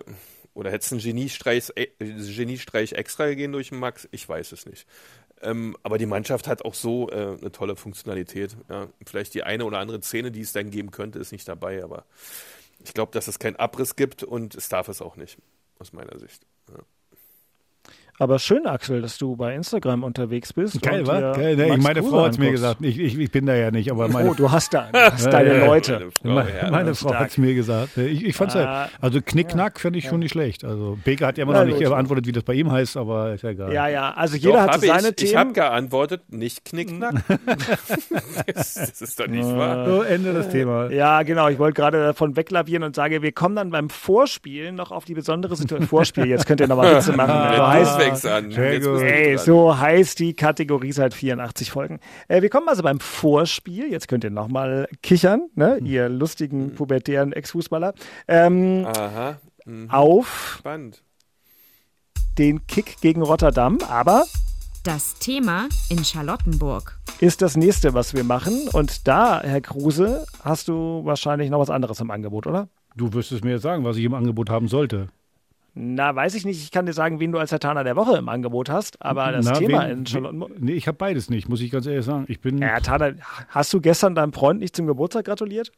S2: oder hätte es einen Geniestreich, äh, Geniestreich extra gegeben durch den Max? Ich weiß es nicht. Ähm, aber die Mannschaft hat auch so äh, eine tolle Funktionalität. Ja. Vielleicht die eine oder andere Szene, die es dann geben könnte, ist nicht dabei, aber ich glaube, dass es keinen Abriss gibt und es darf es auch nicht, aus meiner Sicht. Ja.
S3: Aber schön, Axel, dass du bei Instagram unterwegs bist.
S5: Geil,
S3: und
S5: wa? Geil, ne? Meine
S3: Kruse
S5: Frau hat es mir gesagt. Ich, ich, ich bin da ja nicht, aber meine
S3: Oh, du hast da [LAUGHS] hast deine
S5: Ja,
S3: Leute.
S5: Meine,
S2: ja,
S5: meine Frau hat es mir gesagt. Ich, ich fand's
S3: Ah,
S5: ja, also Knickknack fand ich schon nicht schlecht. Also Beke hat ja immer
S3: Na
S5: noch nicht
S3: gut.
S5: beantwortet, wie das bei ihm heißt, aber ist ja egal.
S3: Ja, ja, also
S2: Doch,
S3: jeder hat
S2: hab
S3: so seine
S2: ich, Ich habe
S3: Themen.
S2: geantwortet, nicht knickknack. [LAUGHS] das, das ist doch nicht wahr.
S5: So, Ende das Thema.
S3: Ja, genau. Ich wollte gerade davon weglavieren und sage, wir kommen dann beim Vorspiel noch auf die besondere Situation. Vorspiel, jetzt könnt ihr nochmal Witze machen. [LAUGHS]
S2: Wenn
S3: So
S2: du
S3: heißt,
S2: fängst an.
S3: Ey, so heißt die Kategorie seit 84 Folgen. Äh, wir kommen also beim Vorspiel. Jetzt könnt ihr nochmal kichern, ne? ihr lustigen, pubertären Ex-Fußballer. Ähm,
S2: Aha. Mhm.
S3: auf
S2: Spannend.
S3: den Kick gegen Rotterdam. Aber
S7: Das Thema in Charlottenburg.
S3: ist das nächste, was wir machen. Und da, Herr Kruse, hast du wahrscheinlich noch was anderes im Angebot, oder?
S5: Du wirst es mir jetzt sagen, was ich im Angebot haben sollte.
S3: Na, weiß ich nicht. Ich kann dir sagen, wen du als Hertaner der Woche im Angebot hast. Aber das
S5: Na,
S3: Thema
S5: wen-
S3: in Charlottenburg.
S5: Nee, ich habe beides nicht, muss ich ganz ehrlich sagen. Ich bin.
S3: Ja, Taner, hast du gestern deinem Freund nicht zum Geburtstag gratuliert?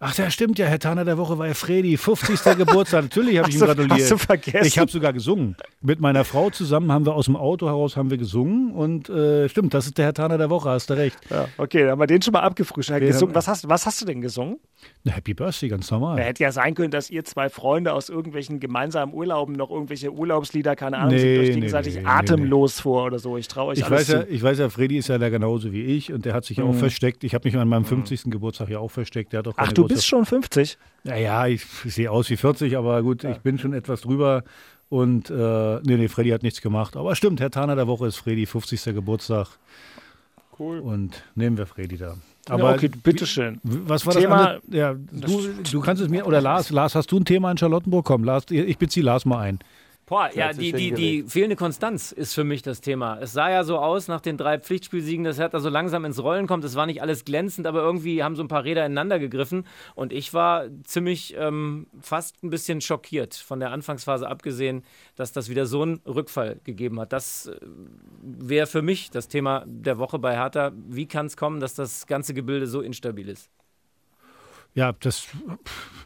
S5: Ach, ja, stimmt ja. Herr Taner der Woche war ja Freddy, 50. Geburtstag. Natürlich habe ich ihm
S3: du-
S5: gratuliert.
S3: hast du vergessen?
S5: Ich habe sogar gesungen. Mit meiner Frau zusammen haben wir aus dem Auto heraus haben wir gesungen. Und äh, stimmt, das ist der Herr Taner der Woche, hast du recht.
S3: Ja, okay, dann haben wir den schon mal abgefrühstückt. Gesungen. Was, hast, was hast du denn gesungen?
S5: Na, Happy Birthday, ganz normal.
S3: hätte ja sein können, dass ihr zwei Freunde aus irgendwelchen gemeinsamen Urlauben noch irgendwelche Urlaubslieder, keine Ahnung,
S5: Nee,
S3: singt euch gegenseitig
S5: nee, nee,
S3: atemlos vor oder so. Ich traue euch
S5: Ich
S3: alles
S5: weiß,
S3: zu.
S5: ja, ich weiß ja, Freddy ist ja da genauso wie ich und der hat sich ja auch
S3: Mhm.
S5: versteckt. Ich habe mich an meinem 50. Geburtstag ja auch versteckt. Der hat auch
S3: Ach,
S5: keine
S3: du bist schon 50?
S5: Naja, ich sehe aus wie 40, aber gut, ich bin schon etwas drüber. Und äh, nee, nee, Freddy hat nichts gemacht. Aber stimmt, Herr Taner der Woche ist Freddy, 50. Geburtstag.
S2: Cool.
S5: Und nehmen wir Freddy da.
S3: ja, okay, bitteschön.
S5: Was war
S3: Thema-
S5: das andere? Ja, du, du kannst es mir, oder Lars, Lars, hast du ein Thema in Charlottenburg? Komm, Lars, ich beziehe Lars mal ein.
S6: Boah, ja, die, die, die fehlende Konstanz ist für mich das Thema. Es sah ja so aus nach den drei Pflichtspielsiegen, dass Hertha so langsam ins Rollen kommt. Es war nicht alles glänzend, aber irgendwie haben so ein paar Räder ineinander gegriffen. Und ich war ziemlich ähm, fast ein bisschen schockiert, von der Anfangsphase abgesehen, dass das wieder so einen Rückfall gegeben hat. Das äh, wäre für mich das Thema der Woche bei Hertha. Wie kann es kommen, dass das ganze Gebilde so instabil ist?
S5: Ja, das,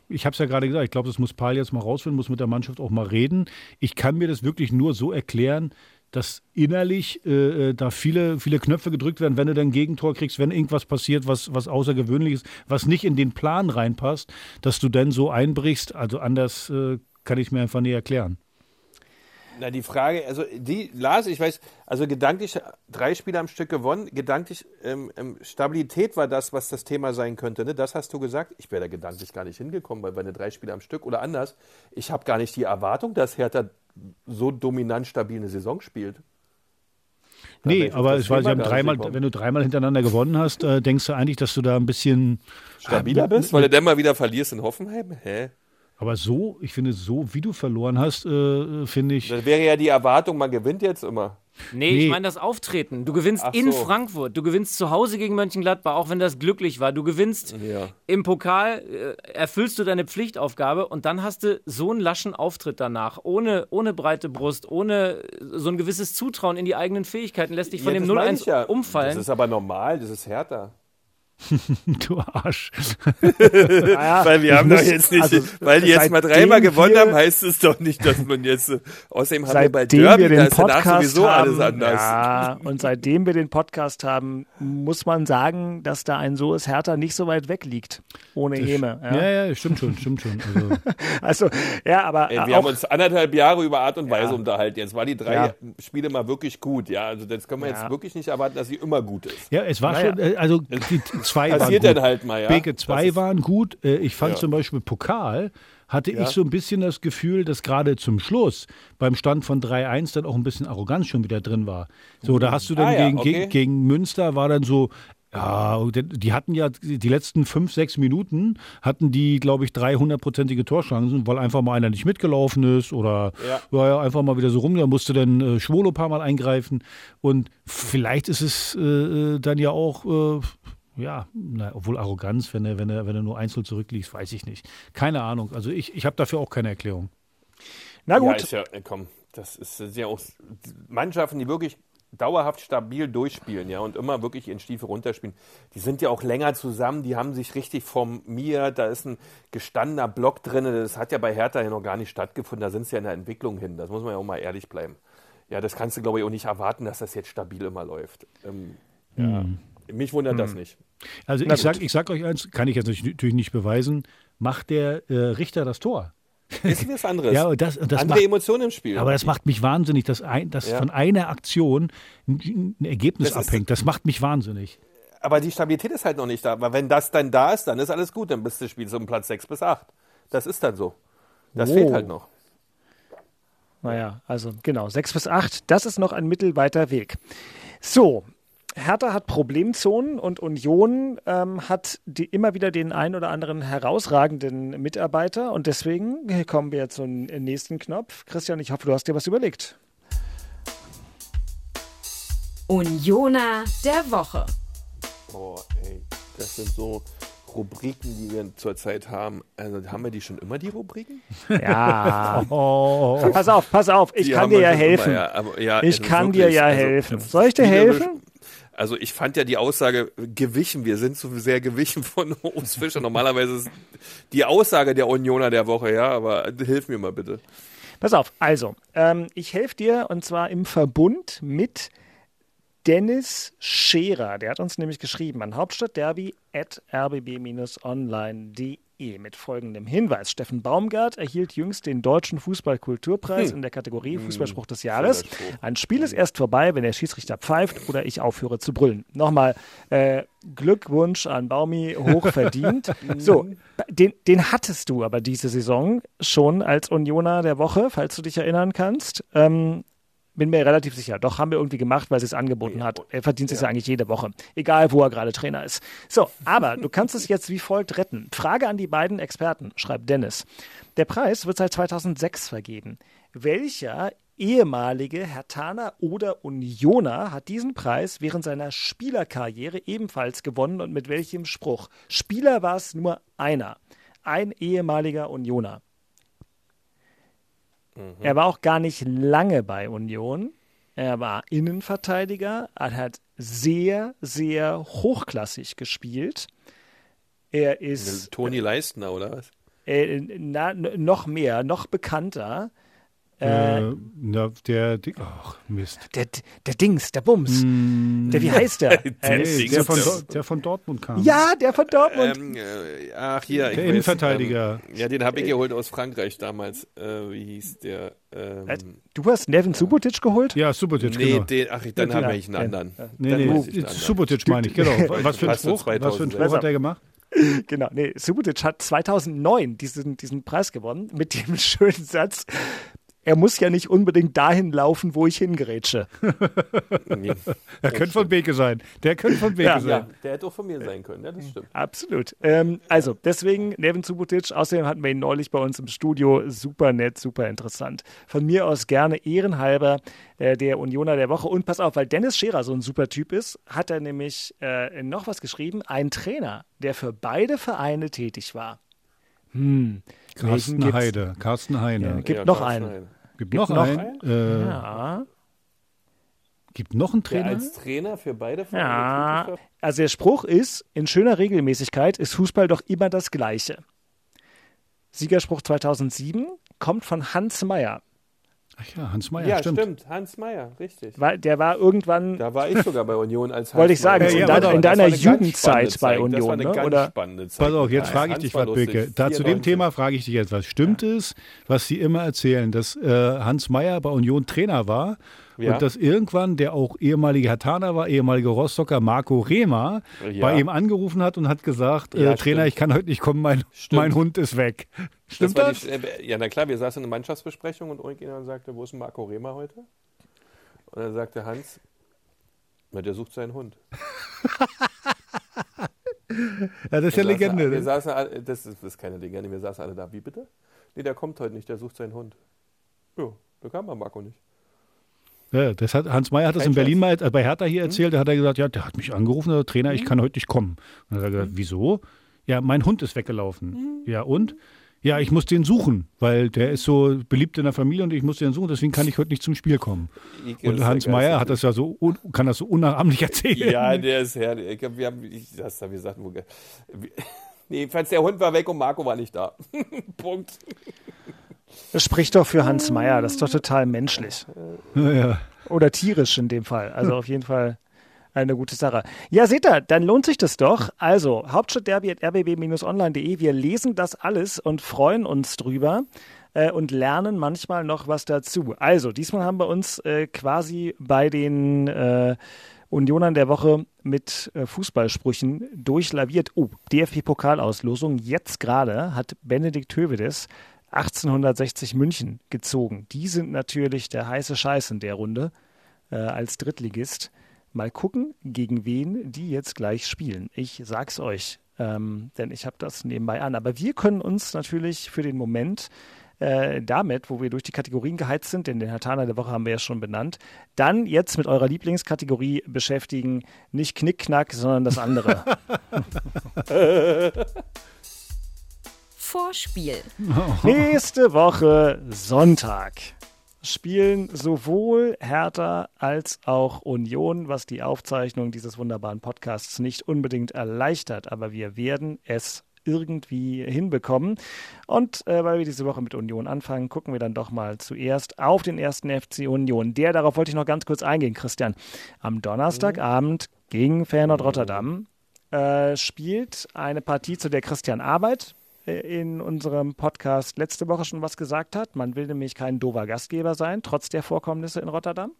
S5: ich habe es ja gerade gesagt, ich glaube, das muss Paul jetzt mal rausfinden, muss mit der Mannschaft auch mal reden. Ich kann mir das wirklich nur so erklären, dass innerlich äh, äh, da viele, viele Knöpfe gedrückt werden, wenn du dann ein Gegentor kriegst, wenn irgendwas passiert, was, was Außergewöhnliches, was nicht in den Plan reinpasst, dass du dann so einbrichst. Also anders äh, kann ich mir einfach nie erklären.
S2: Na, die Frage, also die, Lars, ich weiß, also gedanklich drei Spiele am Stück gewonnen, gedanklich ähm, ähm, Stabilität war das, was das Thema sein könnte. Ne? Das hast du gesagt. Ich wäre da gedanklich gar nicht hingekommen, weil bei eine drei Spiele am Stück oder anders. Ich habe gar nicht die Erwartung, dass Hertha so dominant stabil eine Saison spielt. Da
S5: Nee,
S2: ich
S5: aber
S2: gar nicht
S5: dreimal, wenn du dreimal hintereinander gewonnen hast, äh, denkst du eigentlich, dass du da ein bisschen
S2: Stabiler bist, weil du dann mal wieder verlierst in Hoffenheim? Hä?
S5: Aber so, ich finde, so wie du verloren hast, äh, finde ich.
S2: Das wäre ja die Erwartung, man gewinnt jetzt immer.
S6: Nee,
S5: Nee.
S6: ich meine das Auftreten. Du gewinnst
S2: Ach
S6: in
S2: so.
S6: Frankfurt, du gewinnst zu Hause gegen Mönchengladbach, auch wenn das glücklich war. Du gewinnst
S2: Ja.
S6: im Pokal, äh, erfüllst du deine Pflichtaufgabe und dann hast du so einen laschen Auftritt danach. Ohne, ohne breite Brust, ohne so ein gewisses Zutrauen in die eigenen Fähigkeiten, lässt dich von
S2: Ja,
S6: dem
S2: das meine
S6: 0-1
S2: ich ja.
S6: umfallen.
S2: Das ist aber normal, das ist härter. [LAUGHS]
S5: Du Arsch. [LAUGHS]
S3: Naja,
S2: Weil wir haben
S3: muss-
S2: doch jetzt nicht,
S3: also,
S2: weil die jetzt mal dreimal gewonnen
S3: wir-
S2: haben, heißt es doch nicht, dass man jetzt. äh, Außerdem haben wir bei
S3: Seitdem
S2: Derby,
S3: wir
S2: da
S3: den
S2: ist danach
S3: Podcast
S2: sowieso
S3: haben,
S2: alles anders.
S3: ja, und seitdem wir den Podcast haben, muss man sagen, dass da ein so ist Hertha nicht so weit weg liegt, ohne Häme. Ja.
S5: Ja, ja, stimmt schon, stimmt schon. Also, [LAUGHS]
S3: Also, ja, aber
S2: Ey, wir haben
S3: auch,
S2: uns anderthalb Jahre über Art und Weise
S3: Ja.
S2: unterhalten. Jetzt waren die drei
S3: Ja.
S2: Spiele mal wirklich gut. Ja, also das können wir
S3: Ja.
S2: jetzt wirklich nicht erwarten, dass sie immer gut ist.
S5: ja, es war
S3: Naja.
S5: schon, äh, also die zwei waren
S2: Passiert
S5: gut.
S2: dann halt mal, ja.
S5: Beke
S2: Das
S5: 2
S2: ist-
S5: waren gut. Äh, Ich fand
S2: Ja.
S5: zum Beispiel Pokal, hatte
S2: Ja.
S5: ich so ein bisschen das Gefühl, dass gerade zum Schluss beim Stand von 3-1 dann auch ein bisschen Arroganz schon wieder drin war. So, da hast du dann
S2: Ah,
S5: gegen,
S2: okay.
S5: gegen, gegen Münster war dann so, ja, die- hatten ja die letzten fünf, sechs Minuten hatten die, glaube ich, 300-prozentige Torchancen, weil einfach mal einer nicht mitgelaufen ist oder
S2: Ja.
S5: ja. Ja, einfach mal wieder so rum. Da musste dann äh, Schwolo ein paar Mal eingreifen. Und vielleicht ist es äh, äh, dann ja auch, äh, ja, na, obwohl Arroganz, wenn er, wenn er, wenn er nur einzeln zurückliegt, weiß ich nicht. Keine Ahnung. Also ich, ich habe dafür auch keine Erklärung.
S3: na
S2: Ja,
S3: gut,
S2: ist ja, äh, komm, das ist, ja auch Mannschaften, die wirklich dauerhaft stabil durchspielen, ja, und immer wirklich ihren Stiefel runterspielen. Die sind ja auch länger zusammen, die haben sich richtig formiert, da ist ein gestandener Block drin, das hat ja bei Hertha ja noch gar nicht stattgefunden, da sind sie ja in der Entwicklung hin, das muss man ja auch mal ehrlich bleiben. Ja, das kannst du, glaube ich, auch nicht erwarten, dass das jetzt stabil immer läuft. Ähm, ja. Mich wundert das nicht.
S5: Also ich sag, ich sag euch eins, kann ich jetzt natürlich nicht beweisen, macht der äh, Richter das Tor.
S2: Ist was anderes. [LAUGHS]
S5: Ja, das, das
S2: Andere
S5: macht,
S2: Emotionen im Spiel.
S5: aber das macht mich wahnsinnig, dass, ein, dass
S2: Ja.
S5: von einer Aktion ein, Ergebnis
S2: Das ist-
S5: abhängt. Das macht mich wahnsinnig.
S2: Aber die Stabilität ist halt noch nicht da. Aber wenn das dann da ist, dann ist alles gut. Dann bist du spielst um Platz 6 bis 8. Das ist dann so. Das
S3: Oh.
S2: fehlt halt noch.
S3: Naja, also genau, 6 bis 8, das ist noch ein mittelweiter Weg. So, Hertha hat Problemzonen und Union ähm, hat die, immer wieder den ein oder anderen herausragenden Mitarbeiter und deswegen kommen wir zum nächsten Knopf. Christian, ich hoffe, du hast dir was überlegt.
S7: Unioner der Woche.
S2: Boah, ey, das sind so Rubriken, die wir zurzeit haben. Also haben wir die schon immer, die Rubriken? [LAUGHS]
S3: Ja.
S5: Oh, [LAUGHS]
S3: Pass auf, pass auf, ich
S2: Die
S3: kann dir ja helfen.
S2: immer, ja, aber, ja,
S3: Ich
S2: also
S3: kann dir ja
S2: also,
S3: helfen.
S2: äh,
S3: Soll ich dir helfen?
S2: Also ich fand ja die Aussage gewichen, wir sind zu sehr gewichen von uns Fischer. Normalerweise ist die Aussage der Unioner der Woche, ja, aber hilf mir mal bitte.
S3: Pass auf, also, ähm, ich helfe dir und zwar im Verbund mit Dennis Scherer. Der hat uns nämlich geschrieben an hauptstadtderby at rbb-online.de mit folgendem Hinweis. Steffen Baumgart erhielt jüngst den Deutschen Fußballkulturpreis
S2: Hm.
S3: in der Kategorie
S2: Hm.
S3: Fußballspruch des Jahres. Ein Spiel ist erst vorbei, wenn der Schiedsrichter pfeift oder ich aufhöre zu brüllen. Nochmal äh, Glückwunsch an Baumi, hoch verdient. [LAUGHS] so, den, den hattest du aber diese Saison schon als Unioner der Woche, falls du dich erinnern kannst. Ähm, bin mir relativ sicher. Doch, haben wir irgendwie gemacht, weil sie es angeboten hat. Er verdient es ja. eigentlich jede Woche. Egal, wo er gerade Trainer ist. So, aber du kannst es jetzt wie folgt retten. Frage an die beiden Experten, schreibt Dennis. Der Preis wird seit 2006 vergeben. Welcher ehemalige Hertaner oder Unioner hat diesen Preis während seiner Spielerkarriere ebenfalls gewonnen und mit welchem Spruch? Spieler war es nur einer. Ein ehemaliger Unioner. Er war auch gar nicht lange bei Union. Er war Innenverteidiger, er hat sehr, sehr hochklassig gespielt. Er ist
S2: Toni Leistner, oder was?
S3: äh, na, noch mehr, noch bekannter. Äh,
S5: Äh, na, der, Ding- ach Mist.
S3: der, der Dings, der Bums.
S5: Mm.
S3: Der, wie heißt der? [LAUGHS]
S2: Der
S3: äh,
S5: Nee, der, von, der von Dortmund kam.
S3: ja, der von Dortmund.
S2: Ähm, äh, ach, hier. ich
S5: Der
S2: weiß,
S5: Innenverteidiger.
S2: Ähm, ja, den habe ich geholt aus Frankreich damals. Äh, wie hieß der? Ähm,
S3: Äh, du hast Nevin Subotic geholt?
S5: Ja, Subotic,
S2: nee,
S5: genau.
S2: den, ach, dann
S3: Ja,
S2: habe ich einen anderen.
S5: Nee,
S2: Dann
S5: nee,
S2: anderen.
S5: Subotic meine ich, genau. [LAUGHS] Was für ein Spruch, was für ein
S2: 2006.
S5: Spruch hat der gemacht? [LAUGHS]
S3: Genau, nee, Subotic hat 2009 diesen, diesen Preis gewonnen mit dem schönen Satz, er muss ja nicht unbedingt dahin laufen, wo ich hingerätsche. [LAUGHS]
S2: Nee.
S5: Der könnte von Beke sein. Der könnte von Beke
S3: Ja.
S5: sein.
S2: Ja, der hätte auch von mir sein können, ja, das stimmt.
S3: Absolut. Ähm, also, deswegen Nevin Subotic. Außerdem hatten wir ihn neulich bei uns im Studio. Super nett, super interessant. Von mir aus gerne ehrenhalber äh, der Unioner der Woche. Und pass auf, weil Dennis Scherer so ein super Typ ist, hat er nämlich äh, noch was geschrieben. Ein Trainer, der für beide Vereine tätig war. Hm.
S5: Carsten
S3: gibt's?
S5: Heide. Carsten Heine.
S3: Ja, gibt
S2: Ja,
S3: noch
S2: Carsten
S3: einen.
S2: Heine.
S5: Gibt noch
S3: noch
S5: einen? Äh,
S3: Ja.
S5: Gibt noch einen
S2: Der
S5: Trainer?
S2: als Trainer für beide Vereine
S3: Ja, also der Spruch ist, in schöner Regelmäßigkeit ist Fußball doch immer das Gleiche. Siegerspruch 2007 kommt von Hans Meyer.
S5: Ach ja, Hans Meyer,
S2: Ja,
S5: stimmt.
S2: stimmt. Hans Meyer, richtig.
S3: Weil der war irgendwann,
S2: Da war ich sogar bei Union als
S3: Wollte ich sagen,
S2: Hans
S5: in dein-
S2: Das
S5: in
S2: war
S3: deiner Jugendzeit bei
S2: Zeit. Das
S3: Union,
S2: war eine
S3: ne?
S2: ganz
S3: Oder-
S2: spannende Zeit.
S5: Pass auf, jetzt
S2: Ja,
S5: frage ich
S2: Hans
S5: dich
S2: war
S5: was. Beke. Da, zu dem
S2: 94.
S5: Thema frage ich dich jetzt was. Stimmt es, was Sie immer erzählen, dass äh, Hans Meyer bei Union Trainer war
S2: Ja.
S5: und dass irgendwann der auch ehemalige Hertaner war, ehemalige Rostocker Marco Rehmer,
S2: Ja.
S5: bei ihm angerufen hat und hat gesagt, äh,
S2: Ja,
S5: Trainer,
S2: stimmt.
S5: ich kann heute nicht kommen, mein, mein Hund ist weg.
S2: Das
S5: Stimmt
S2: war
S5: das?
S2: die, äh, ja, na klar, wir saßen in einer Mannschaftsbesprechung und irgendjemand sagte, wo ist Marco Rehmer heute? Und dann sagte Hans, na, der sucht seinen Hund. [LAUGHS]
S5: Ja, das ist ja Legende.
S2: Wir
S5: ne?
S2: saßen alle, das, ist, das ist keine Legende, wir saßen alle da. Wie bitte? Nee, der kommt heute nicht, der sucht seinen Hund. Ja, da kam aber Marco nicht.
S5: Ja, das hat, Hans Meyer hat das
S2: Kein
S5: in Berlin
S2: Scheiß.
S5: mal äh, bei Hertha hier erzählt. Da hat er gesagt, ja, der hat mich angerufen, der Trainer, ich kann heute nicht kommen. Und dann hat er gesagt, wieso? Ja, mein Hund ist weggelaufen.
S2: Mhm.
S5: Ja, und? Ja, ich muss den suchen, weil der ist so beliebt in der Familie und ich muss den suchen, deswegen kann ich heute nicht zum Spiel kommen. Und Hans Meyer hat das ja so, kann das so unnachahmlich erzählen.
S2: Ja, der ist herrlich. Ich glaub, wir haben, ich, das haben wir gesagt, wo, [LAUGHS] nee, jedenfalls der Hund war weg und Marco war nicht da. [LAUGHS] Punkt.
S3: Das spricht doch für Hans Meyer, das ist doch total menschlich.
S5: Ja.
S3: Oder tierisch in dem Fall. Also auf jeden Fall eine gute Sache. Ja, seht ihr, dann lohnt sich das doch. Also, Hauptstadtderby at rbb-online.de. Wir lesen das alles und freuen uns drüber äh, und lernen manchmal noch was dazu. Also, diesmal haben wir uns äh, quasi bei den äh, Unionern der Woche mit äh, Fußballsprüchen durchlaviert. Oh, DFB-Pokalauslosung. Jetzt gerade hat Benedikt Hövedes 1860 München gezogen. Die sind natürlich der heiße Scheiß in der Runde äh, als Drittligist. Mal gucken, gegen wen die jetzt gleich spielen. Ich sag's euch, ähm, denn ich habe das nebenbei an. Aber wir können uns natürlich für den Moment äh, damit, wo wir durch die Kategorien geheizt sind, denn den Hatana der Woche haben wir ja schon benannt, dann jetzt mit eurer Lieblingskategorie beschäftigen. Nicht Knickknack, sondern das andere. [LAUGHS]
S7: Vorspiel.
S3: Nächste Woche Sonntag spielen sowohl Hertha als auch Union, was die Aufzeichnung dieses wunderbaren Podcasts nicht unbedingt erleichtert, aber wir werden es irgendwie hinbekommen. Und äh, weil wir diese Woche mit Union anfangen, gucken wir dann doch mal zuerst auf den ersten FC Union. Der, darauf wollte ich noch ganz kurz eingehen, Christian. Am Donnerstagabend gegen Feyenoord Rotterdam äh, spielt eine Partie, zu der Christian Arbeit in unserem Podcast letzte Woche schon was gesagt hat. Man will nämlich kein dover Gastgeber sein, trotz der Vorkommnisse in Rotterdam.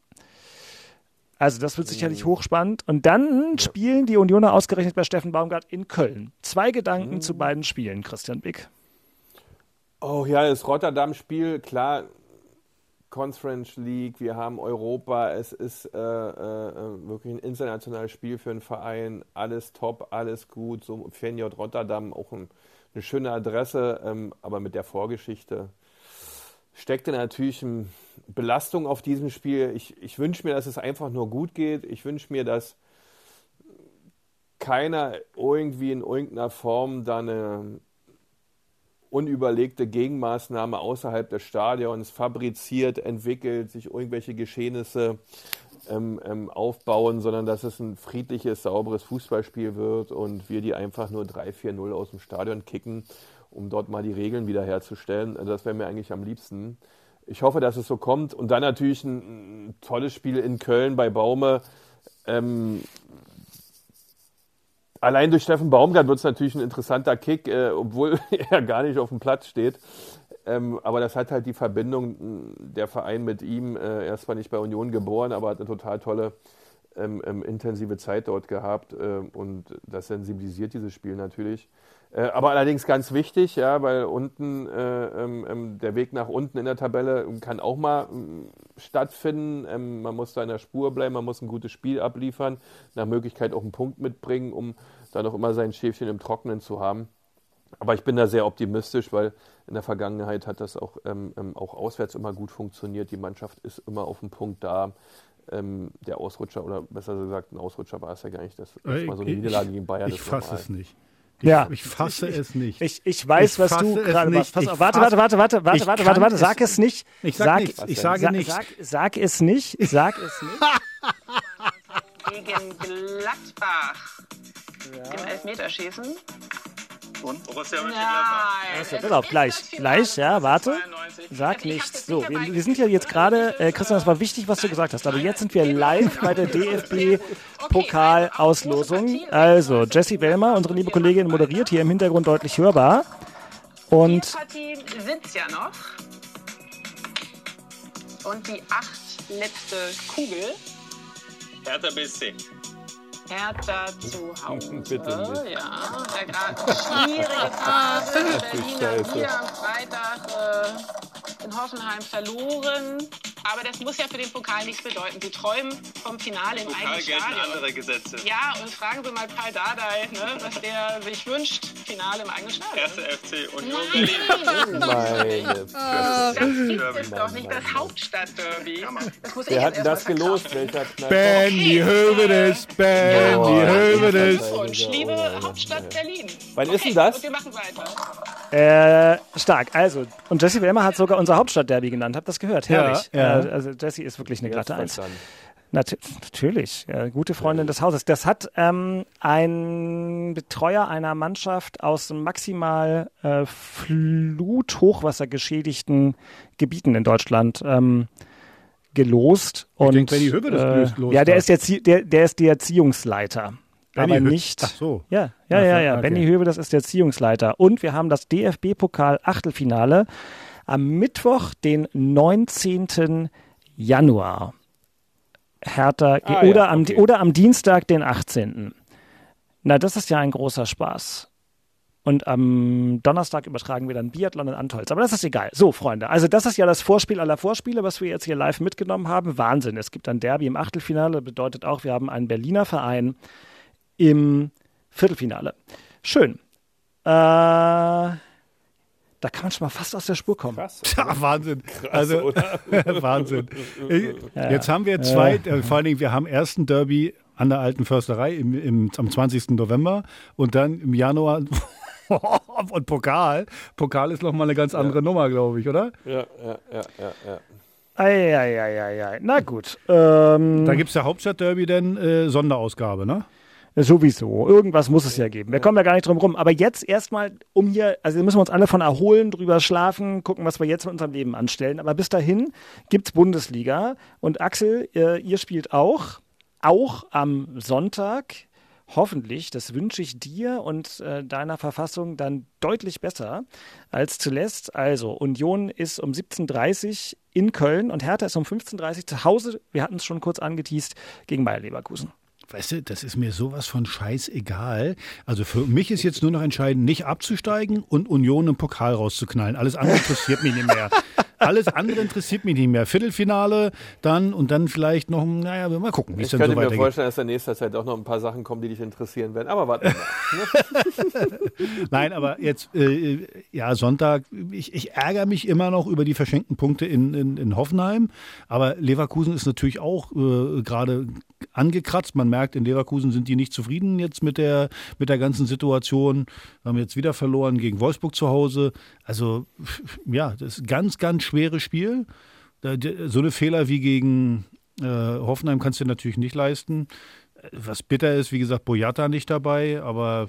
S3: Also das wird sicherlich hochspannend. Und dann spielen die Unioner ausgerechnet bei Steffen Baumgart in Köln. Zwei Gedanken zu beiden Spielen, Christian Bick.
S2: Oh ja, das Rotterdam-Spiel, klar, Conference League, wir haben Europa, es ist äh, äh, wirklich ein internationales Spiel für einen Verein, alles top, alles gut, so Feyenoord Rotterdam, auch ein, eine schöne Adresse, ähm, aber mit der Vorgeschichte steckte natürlich eine Belastung auf diesem Spiel. Ich, ich wünsche mir, dass es einfach nur gut geht. Ich wünsche mir, dass keiner irgendwie in irgendeiner Form da eine unüberlegte Gegenmaßnahme außerhalb des Stadions fabriziert, entwickelt, sich irgendwelche Geschehnisse ähm, ähm, aufbauen, sondern dass es ein friedliches, sauberes Fußballspiel wird und wir die einfach nur 3-4-0 aus dem Stadion kicken, um dort mal die Regeln wiederherzustellen. Das wäre mir eigentlich am liebsten. Ich hoffe, dass es so kommt. Und dann natürlich ein, ein tolles Spiel in Köln bei Baume. Ähm, allein durch Steffen Baumgart wird es natürlich ein interessanter Kick, äh, obwohl [LAUGHS] er gar nicht auf dem Platz steht. Ähm, aber das hat halt die Verbindung, der Verein mit ihm. Äh, er ist zwar nicht bei Union geboren, aber hat eine total tolle ähm, ähm, intensive Zeit dort gehabt. Äh, und das sensibilisiert dieses Spiel natürlich. Äh, aber allerdings ganz wichtig, ja, weil unten äh, ähm, ähm, der Weg nach unten in der Tabelle kann auch mal ähm, stattfinden. Ähm, man muss da in der Spur bleiben, man muss ein gutes Spiel abliefern, nach Möglichkeit auch einen Punkt mitbringen, um dann auch immer sein Schäfchen im Trockenen zu haben. Aber ich bin da sehr optimistisch, weil in der Vergangenheit hat das auch, ähm, ähm, auch auswärts immer gut funktioniert. Die Mannschaft ist immer auf dem Punkt da. der Ausrutscher, oder besser gesagt, ein Ausrutscher war es ja gar nicht. Das, das war so eine
S5: ich-
S2: Niederlage gegen Bayern.
S5: Ich fasse es nicht.
S3: Ja.
S5: Ich fasse es nicht.
S3: Ich, ich weiß,
S5: Ich
S3: was du gerade machst. Pass
S5: Ich
S3: auf, warte, warte, warte, warte,
S5: Ich
S3: warte,
S5: kann
S3: warte, warte,
S5: es-
S3: sag es nicht.
S5: Ich sag nichts. Ich sage
S3: sa-
S5: nichts.
S3: Sag, sag es nicht. Sag es nicht. [LAUGHS]
S1: Gegen Gladbach. Im Elfmeterschießen.
S12: Und? Borussia
S3: Also, pass auf, gleich, gleich, ja, warte. Sag nichts. So, wir, wir sind ja jetzt gerade, äh, Christian, das war wichtig, was du gesagt hast, aber jetzt sind wir live bei der [LAUGHS] DFB-Pokalauslosung. Also, Jessie Wellmer, unsere liebe Kollegin, moderiert hier im Hintergrund deutlich hörbar. Und
S1: Die Partie sitzt ja noch. Und die acht letzte Kugel.
S12: Hertha BSC.
S1: Hertha zu Hause. [LAUGHS]
S2: Bitte nicht.
S1: Ja, der gerade schwierige Phase. [LAUGHS] Berliner hier am Freitag äh, in Hoffenheim verloren. Aber das muss ja für den Pokal nichts bedeuten. Sie träumen vom Finale im
S12: Pokal
S1: eigenen
S12: gelten
S1: Stadion.
S12: andere Gesetze.
S1: Ja, und fragen Sie mal Paul Dardai, ne, was der sich wünscht. Finale im eigenen Stadion.
S12: Erste FC Union
S1: Nein.
S12: Berlin.
S2: Meine
S1: Das gibt es doch nicht, das Hauptstadtderby. Das muss ich
S2: Wer
S1: jetzt
S2: hat denn das
S1: mal
S2: gelost? Welcher Kneipe?
S5: Benny Hövedes, Benny
S2: Oh,
S5: Hövedes.
S1: Glückwunsch, liebe Hauptstadt Berlin.
S2: Wann ist denn das?
S1: Und wir machen weiter.
S3: Äh, stark. Also, und Jessie Wellmer hat sogar unser Hauptstadtderby genannt. Habt ihr das gehört?
S5: Ja,
S3: Herrlich.
S5: ja.
S3: Äh, also, Jessie ist wirklich eine glatte
S2: Jetzt
S3: Eins. Nat natürlich, ja, gute Freundin des Hauses. Das hat ähm, ein Betreuer einer Mannschaft aus maximal äh, Flut-Hochwasser Gebieten in Deutschland ähm, gelost.
S5: Ich
S3: und
S5: denk, Benny Höwe das
S3: äh, ja, der
S5: hat.
S3: ist der, Zie- der, der ist der Erziehungsleiter.
S5: Benny
S3: aber nicht.
S5: Ach so.
S3: Ja, ja,
S5: Ach
S3: ja, ja.
S5: okay.
S3: Benny Höwe, das ist der Erziehungsleiter. Und wir haben das DFB-Pokal-Achtelfinale am Mittwoch, den 19. Januar. Hertha
S2: Ah,
S3: oder,
S2: ja,
S3: am,
S2: okay.
S3: oder am Dienstag, den 18. Na, das ist ja ein großer Spaß. Und am Donnerstag übertragen wir dann Biathlon in Antholz. Aber das ist egal. So, Freunde. Also, das ist ja das Vorspiel aller Vorspiele, was wir jetzt hier live mitgenommen haben. Wahnsinn. Es gibt ein Derby im Achtelfinale. Bedeutet auch, wir haben einen Berliner Verein im Viertelfinale. Schön. Äh, da kann man schon mal fast aus der Spur kommen. [LAUGHS]
S5: Ja, Wahnsinn. also,
S2: oder? [LAUGHS]
S5: Wahnsinn. Ich-
S3: Ja.
S5: Jetzt haben wir zwei,
S3: Ja.
S5: äh, vor allen Dingen, wir haben erst ein Derby an der alten Försterei im, im, am 20. November und dann im Januar [LAUGHS] und Pokal. Pokal ist noch mal eine ganz andere Nummer, glaube ich, oder?
S2: Ja, ja, ja, ja, ja.
S3: Eieieiei. Na gut. Ähm,
S5: Da gibt es ja Hauptstadtderby dann äh, Sonderausgabe, ne?
S3: Sowieso. Irgendwas muss es ja geben. Wir kommen ja gar nicht drum rum. Aber jetzt erstmal, um hier, also müssen wir uns alle von erholen, drüber schlafen, gucken, was wir jetzt mit unserem Leben anstellen. Aber bis dahin gibt's Bundesliga. Und Axel, äh, ihr spielt auch, auch am Sonntag. Hoffentlich, das wünsche ich dir und äh, deiner Verfassung dann deutlich besser als zuletzt. Also, Union ist um 17.30 Uhr in Köln und Hertha ist um 15.30 Uhr zu Hause. Wir hatten es schon kurz angeteased gegen Bayer Leverkusen.
S5: Weißt du, das ist mir sowas von scheißegal. Also für mich ist jetzt nur noch entscheidend, nicht abzusteigen und Union im Pokal rauszuknallen. Alles andere interessiert mich nicht mehr. Alles andere interessiert mich nicht mehr. Viertelfinale dann und dann vielleicht noch, naja, mal gucken, wie es
S2: Ich
S5: dann
S2: könnte
S5: so
S2: mir
S5: weitergeht.
S2: vorstellen, dass in nächster Zeit auch noch ein paar Sachen kommen, die dich interessieren werden. Aber warte mal. [LAUGHS] [LAUGHS]
S5: Nein, aber jetzt, äh, ja, Sonntag, ich, ich ärgere mich immer noch über die verschenkten Punkte in, in, in Hoffenheim. Aber Leverkusen ist natürlich auch äh, gerade angekratzt. Man merkt, in Leverkusen sind die nicht zufrieden jetzt mit der, mit der ganzen Situation. Haben jetzt wieder verloren gegen Wolfsburg zu Hause. Also, ja, das ist ganz, ganz schweres Spiel. So eine Fehler wie gegen äh, Hoffenheim kannst du dir natürlich nicht leisten. Was bitter ist, wie gesagt, Boyata nicht dabei, aber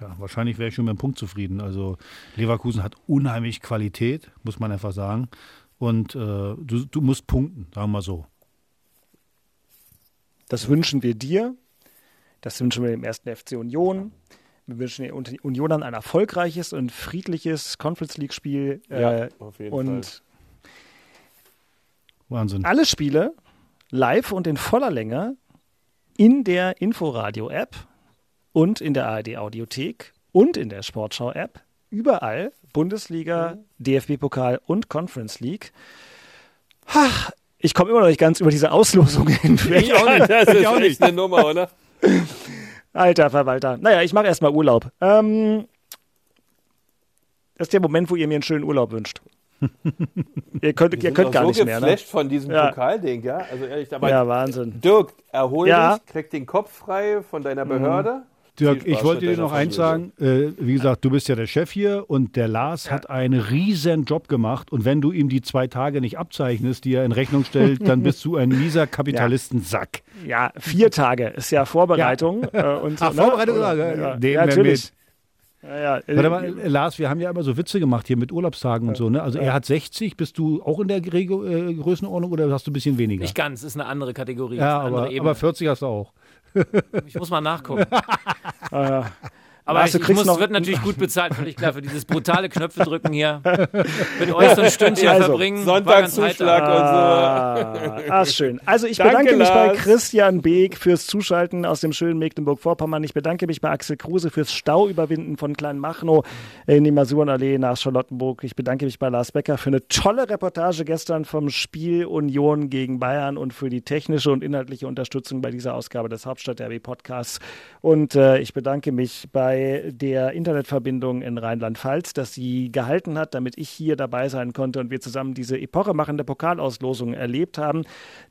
S5: ja, wahrscheinlich wäre ich schon mit dem Punkt zufrieden. Also Leverkusen hat unheimlich Qualität, muss man einfach sagen. Und äh, du, du musst punkten, sagen wir mal so.
S3: Das wünschen wir dir. Das wünschen wir dem ersten FC Union. Wir wünschen den Uni- Unionern ein erfolgreiches und friedliches Conference League Spiel.
S2: Ja,
S3: äh,
S2: auf jeden
S3: und
S5: Wahnsinn.
S3: alle Spiele live und in voller Länge in der Inforadio-App und in der ARD Audiothek und in der Sportschau-App. Überall Bundesliga, DFB-Pokal und Conference League. Ha, ich komme immer noch nicht ganz über diese Auslosung [LAUGHS] hinweg.
S2: Ich auch nicht. Das [LAUGHS] ist echt eine Nummer, oder?
S3: Alter Verwalter. Naja, ich mache erstmal Urlaub. Ähm, das ist der Moment, wo ihr mir einen schönen Urlaub wünscht. Ihr könnt, ihr könnt gar
S2: so
S3: nicht mehr. Ne?
S2: geflasht von diesem
S3: Ja.
S2: Pokalding, ja? Also ehrlich, aber
S3: Ja, Wahnsinn.
S2: Dirk, erhol
S3: Ja.
S2: dich, krieg den Kopf frei von deiner
S3: Mhm.
S2: Behörde.
S5: Dirk,
S2: Viel
S5: ich wollte dir noch eins sagen. Äh, wie gesagt, du bist ja der Chef hier und der Lars hat einen riesen Job gemacht. Und wenn du ihm die zwei Tage nicht abzeichnest, die er in Rechnung stellt, [LAUGHS] dann bist du ein mieser Kapitalistensack.
S3: Ja, vier Tage ist ja Vorbereitung. Äh, und so,
S5: Ach,
S3: ne?
S5: Vorbereitung,
S3: Oder-
S5: ja,
S3: ja,
S5: nehmen
S3: ja,
S5: wir
S3: natürlich.
S5: mit.
S3: Ja, ja.
S5: Warte mal, äh, Lars, wir haben ja immer so Witze gemacht hier mit Urlaubstagen und so. Ne? Also er hat 60. Bist du auch in der Rego äh, Größenordnung oder hast du ein bisschen weniger?
S6: Nicht ganz, ist eine andere Kategorie.
S5: ja,
S6: eine andere
S5: aber,
S6: Ebene.
S5: aber 40 hast du auch.
S6: Ich muss mal nachgucken. [LAUGHS]
S3: Äh,
S6: Aber
S3: Lars,
S6: ich, ich muss,
S3: noch-
S6: wird natürlich gut bezahlt, völlig klar, für dieses brutale Knöpfe drücken hier. [LAUGHS] Mit euch so ein Stündchen
S3: Also,
S6: verbringen. war ganz
S2: Sonntagszuschlag
S6: heiter.
S2: und so.
S3: Ah, schön. Also ich
S2: Danke,
S3: bedanke mich bei
S2: Lars.
S3: Christian Beek fürs Zuschalten aus dem schönen Mecklenburg-Vorpommern. Ich bedanke mich bei Axel Kruse fürs Stauüberwinden von Kleinmachnow in die Masurenallee nach Charlottenburg. Ich bedanke mich bei Lars Becker für eine tolle Reportage gestern vom Spiel Union gegen Bayern und für die technische und inhaltliche Unterstützung bei dieser Ausgabe des Hauptstadt-Derby Podcasts. Und äh, ich bedanke mich bei der Internetverbindung in Rheinland-Pfalz, dass sie gehalten hat, damit ich hier dabei sein konnte und wir zusammen diese epochemachende Pokalauslosung erlebt haben.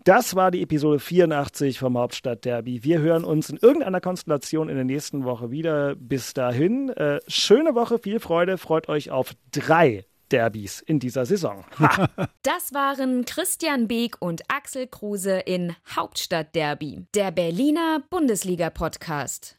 S3: Das war die Episode 84 vom Hauptstadt-Derby. Wir hören uns in irgendeiner Konstellation in der nächsten Woche wieder. Bis dahin, äh, schöne Woche, viel Freude, freut euch auf drei Derbys in dieser Saison. [LAUGHS]
S7: Das waren Christian Beek und Axel Kruse in Hauptstadtderby, der Berliner Bundesliga-Podcast.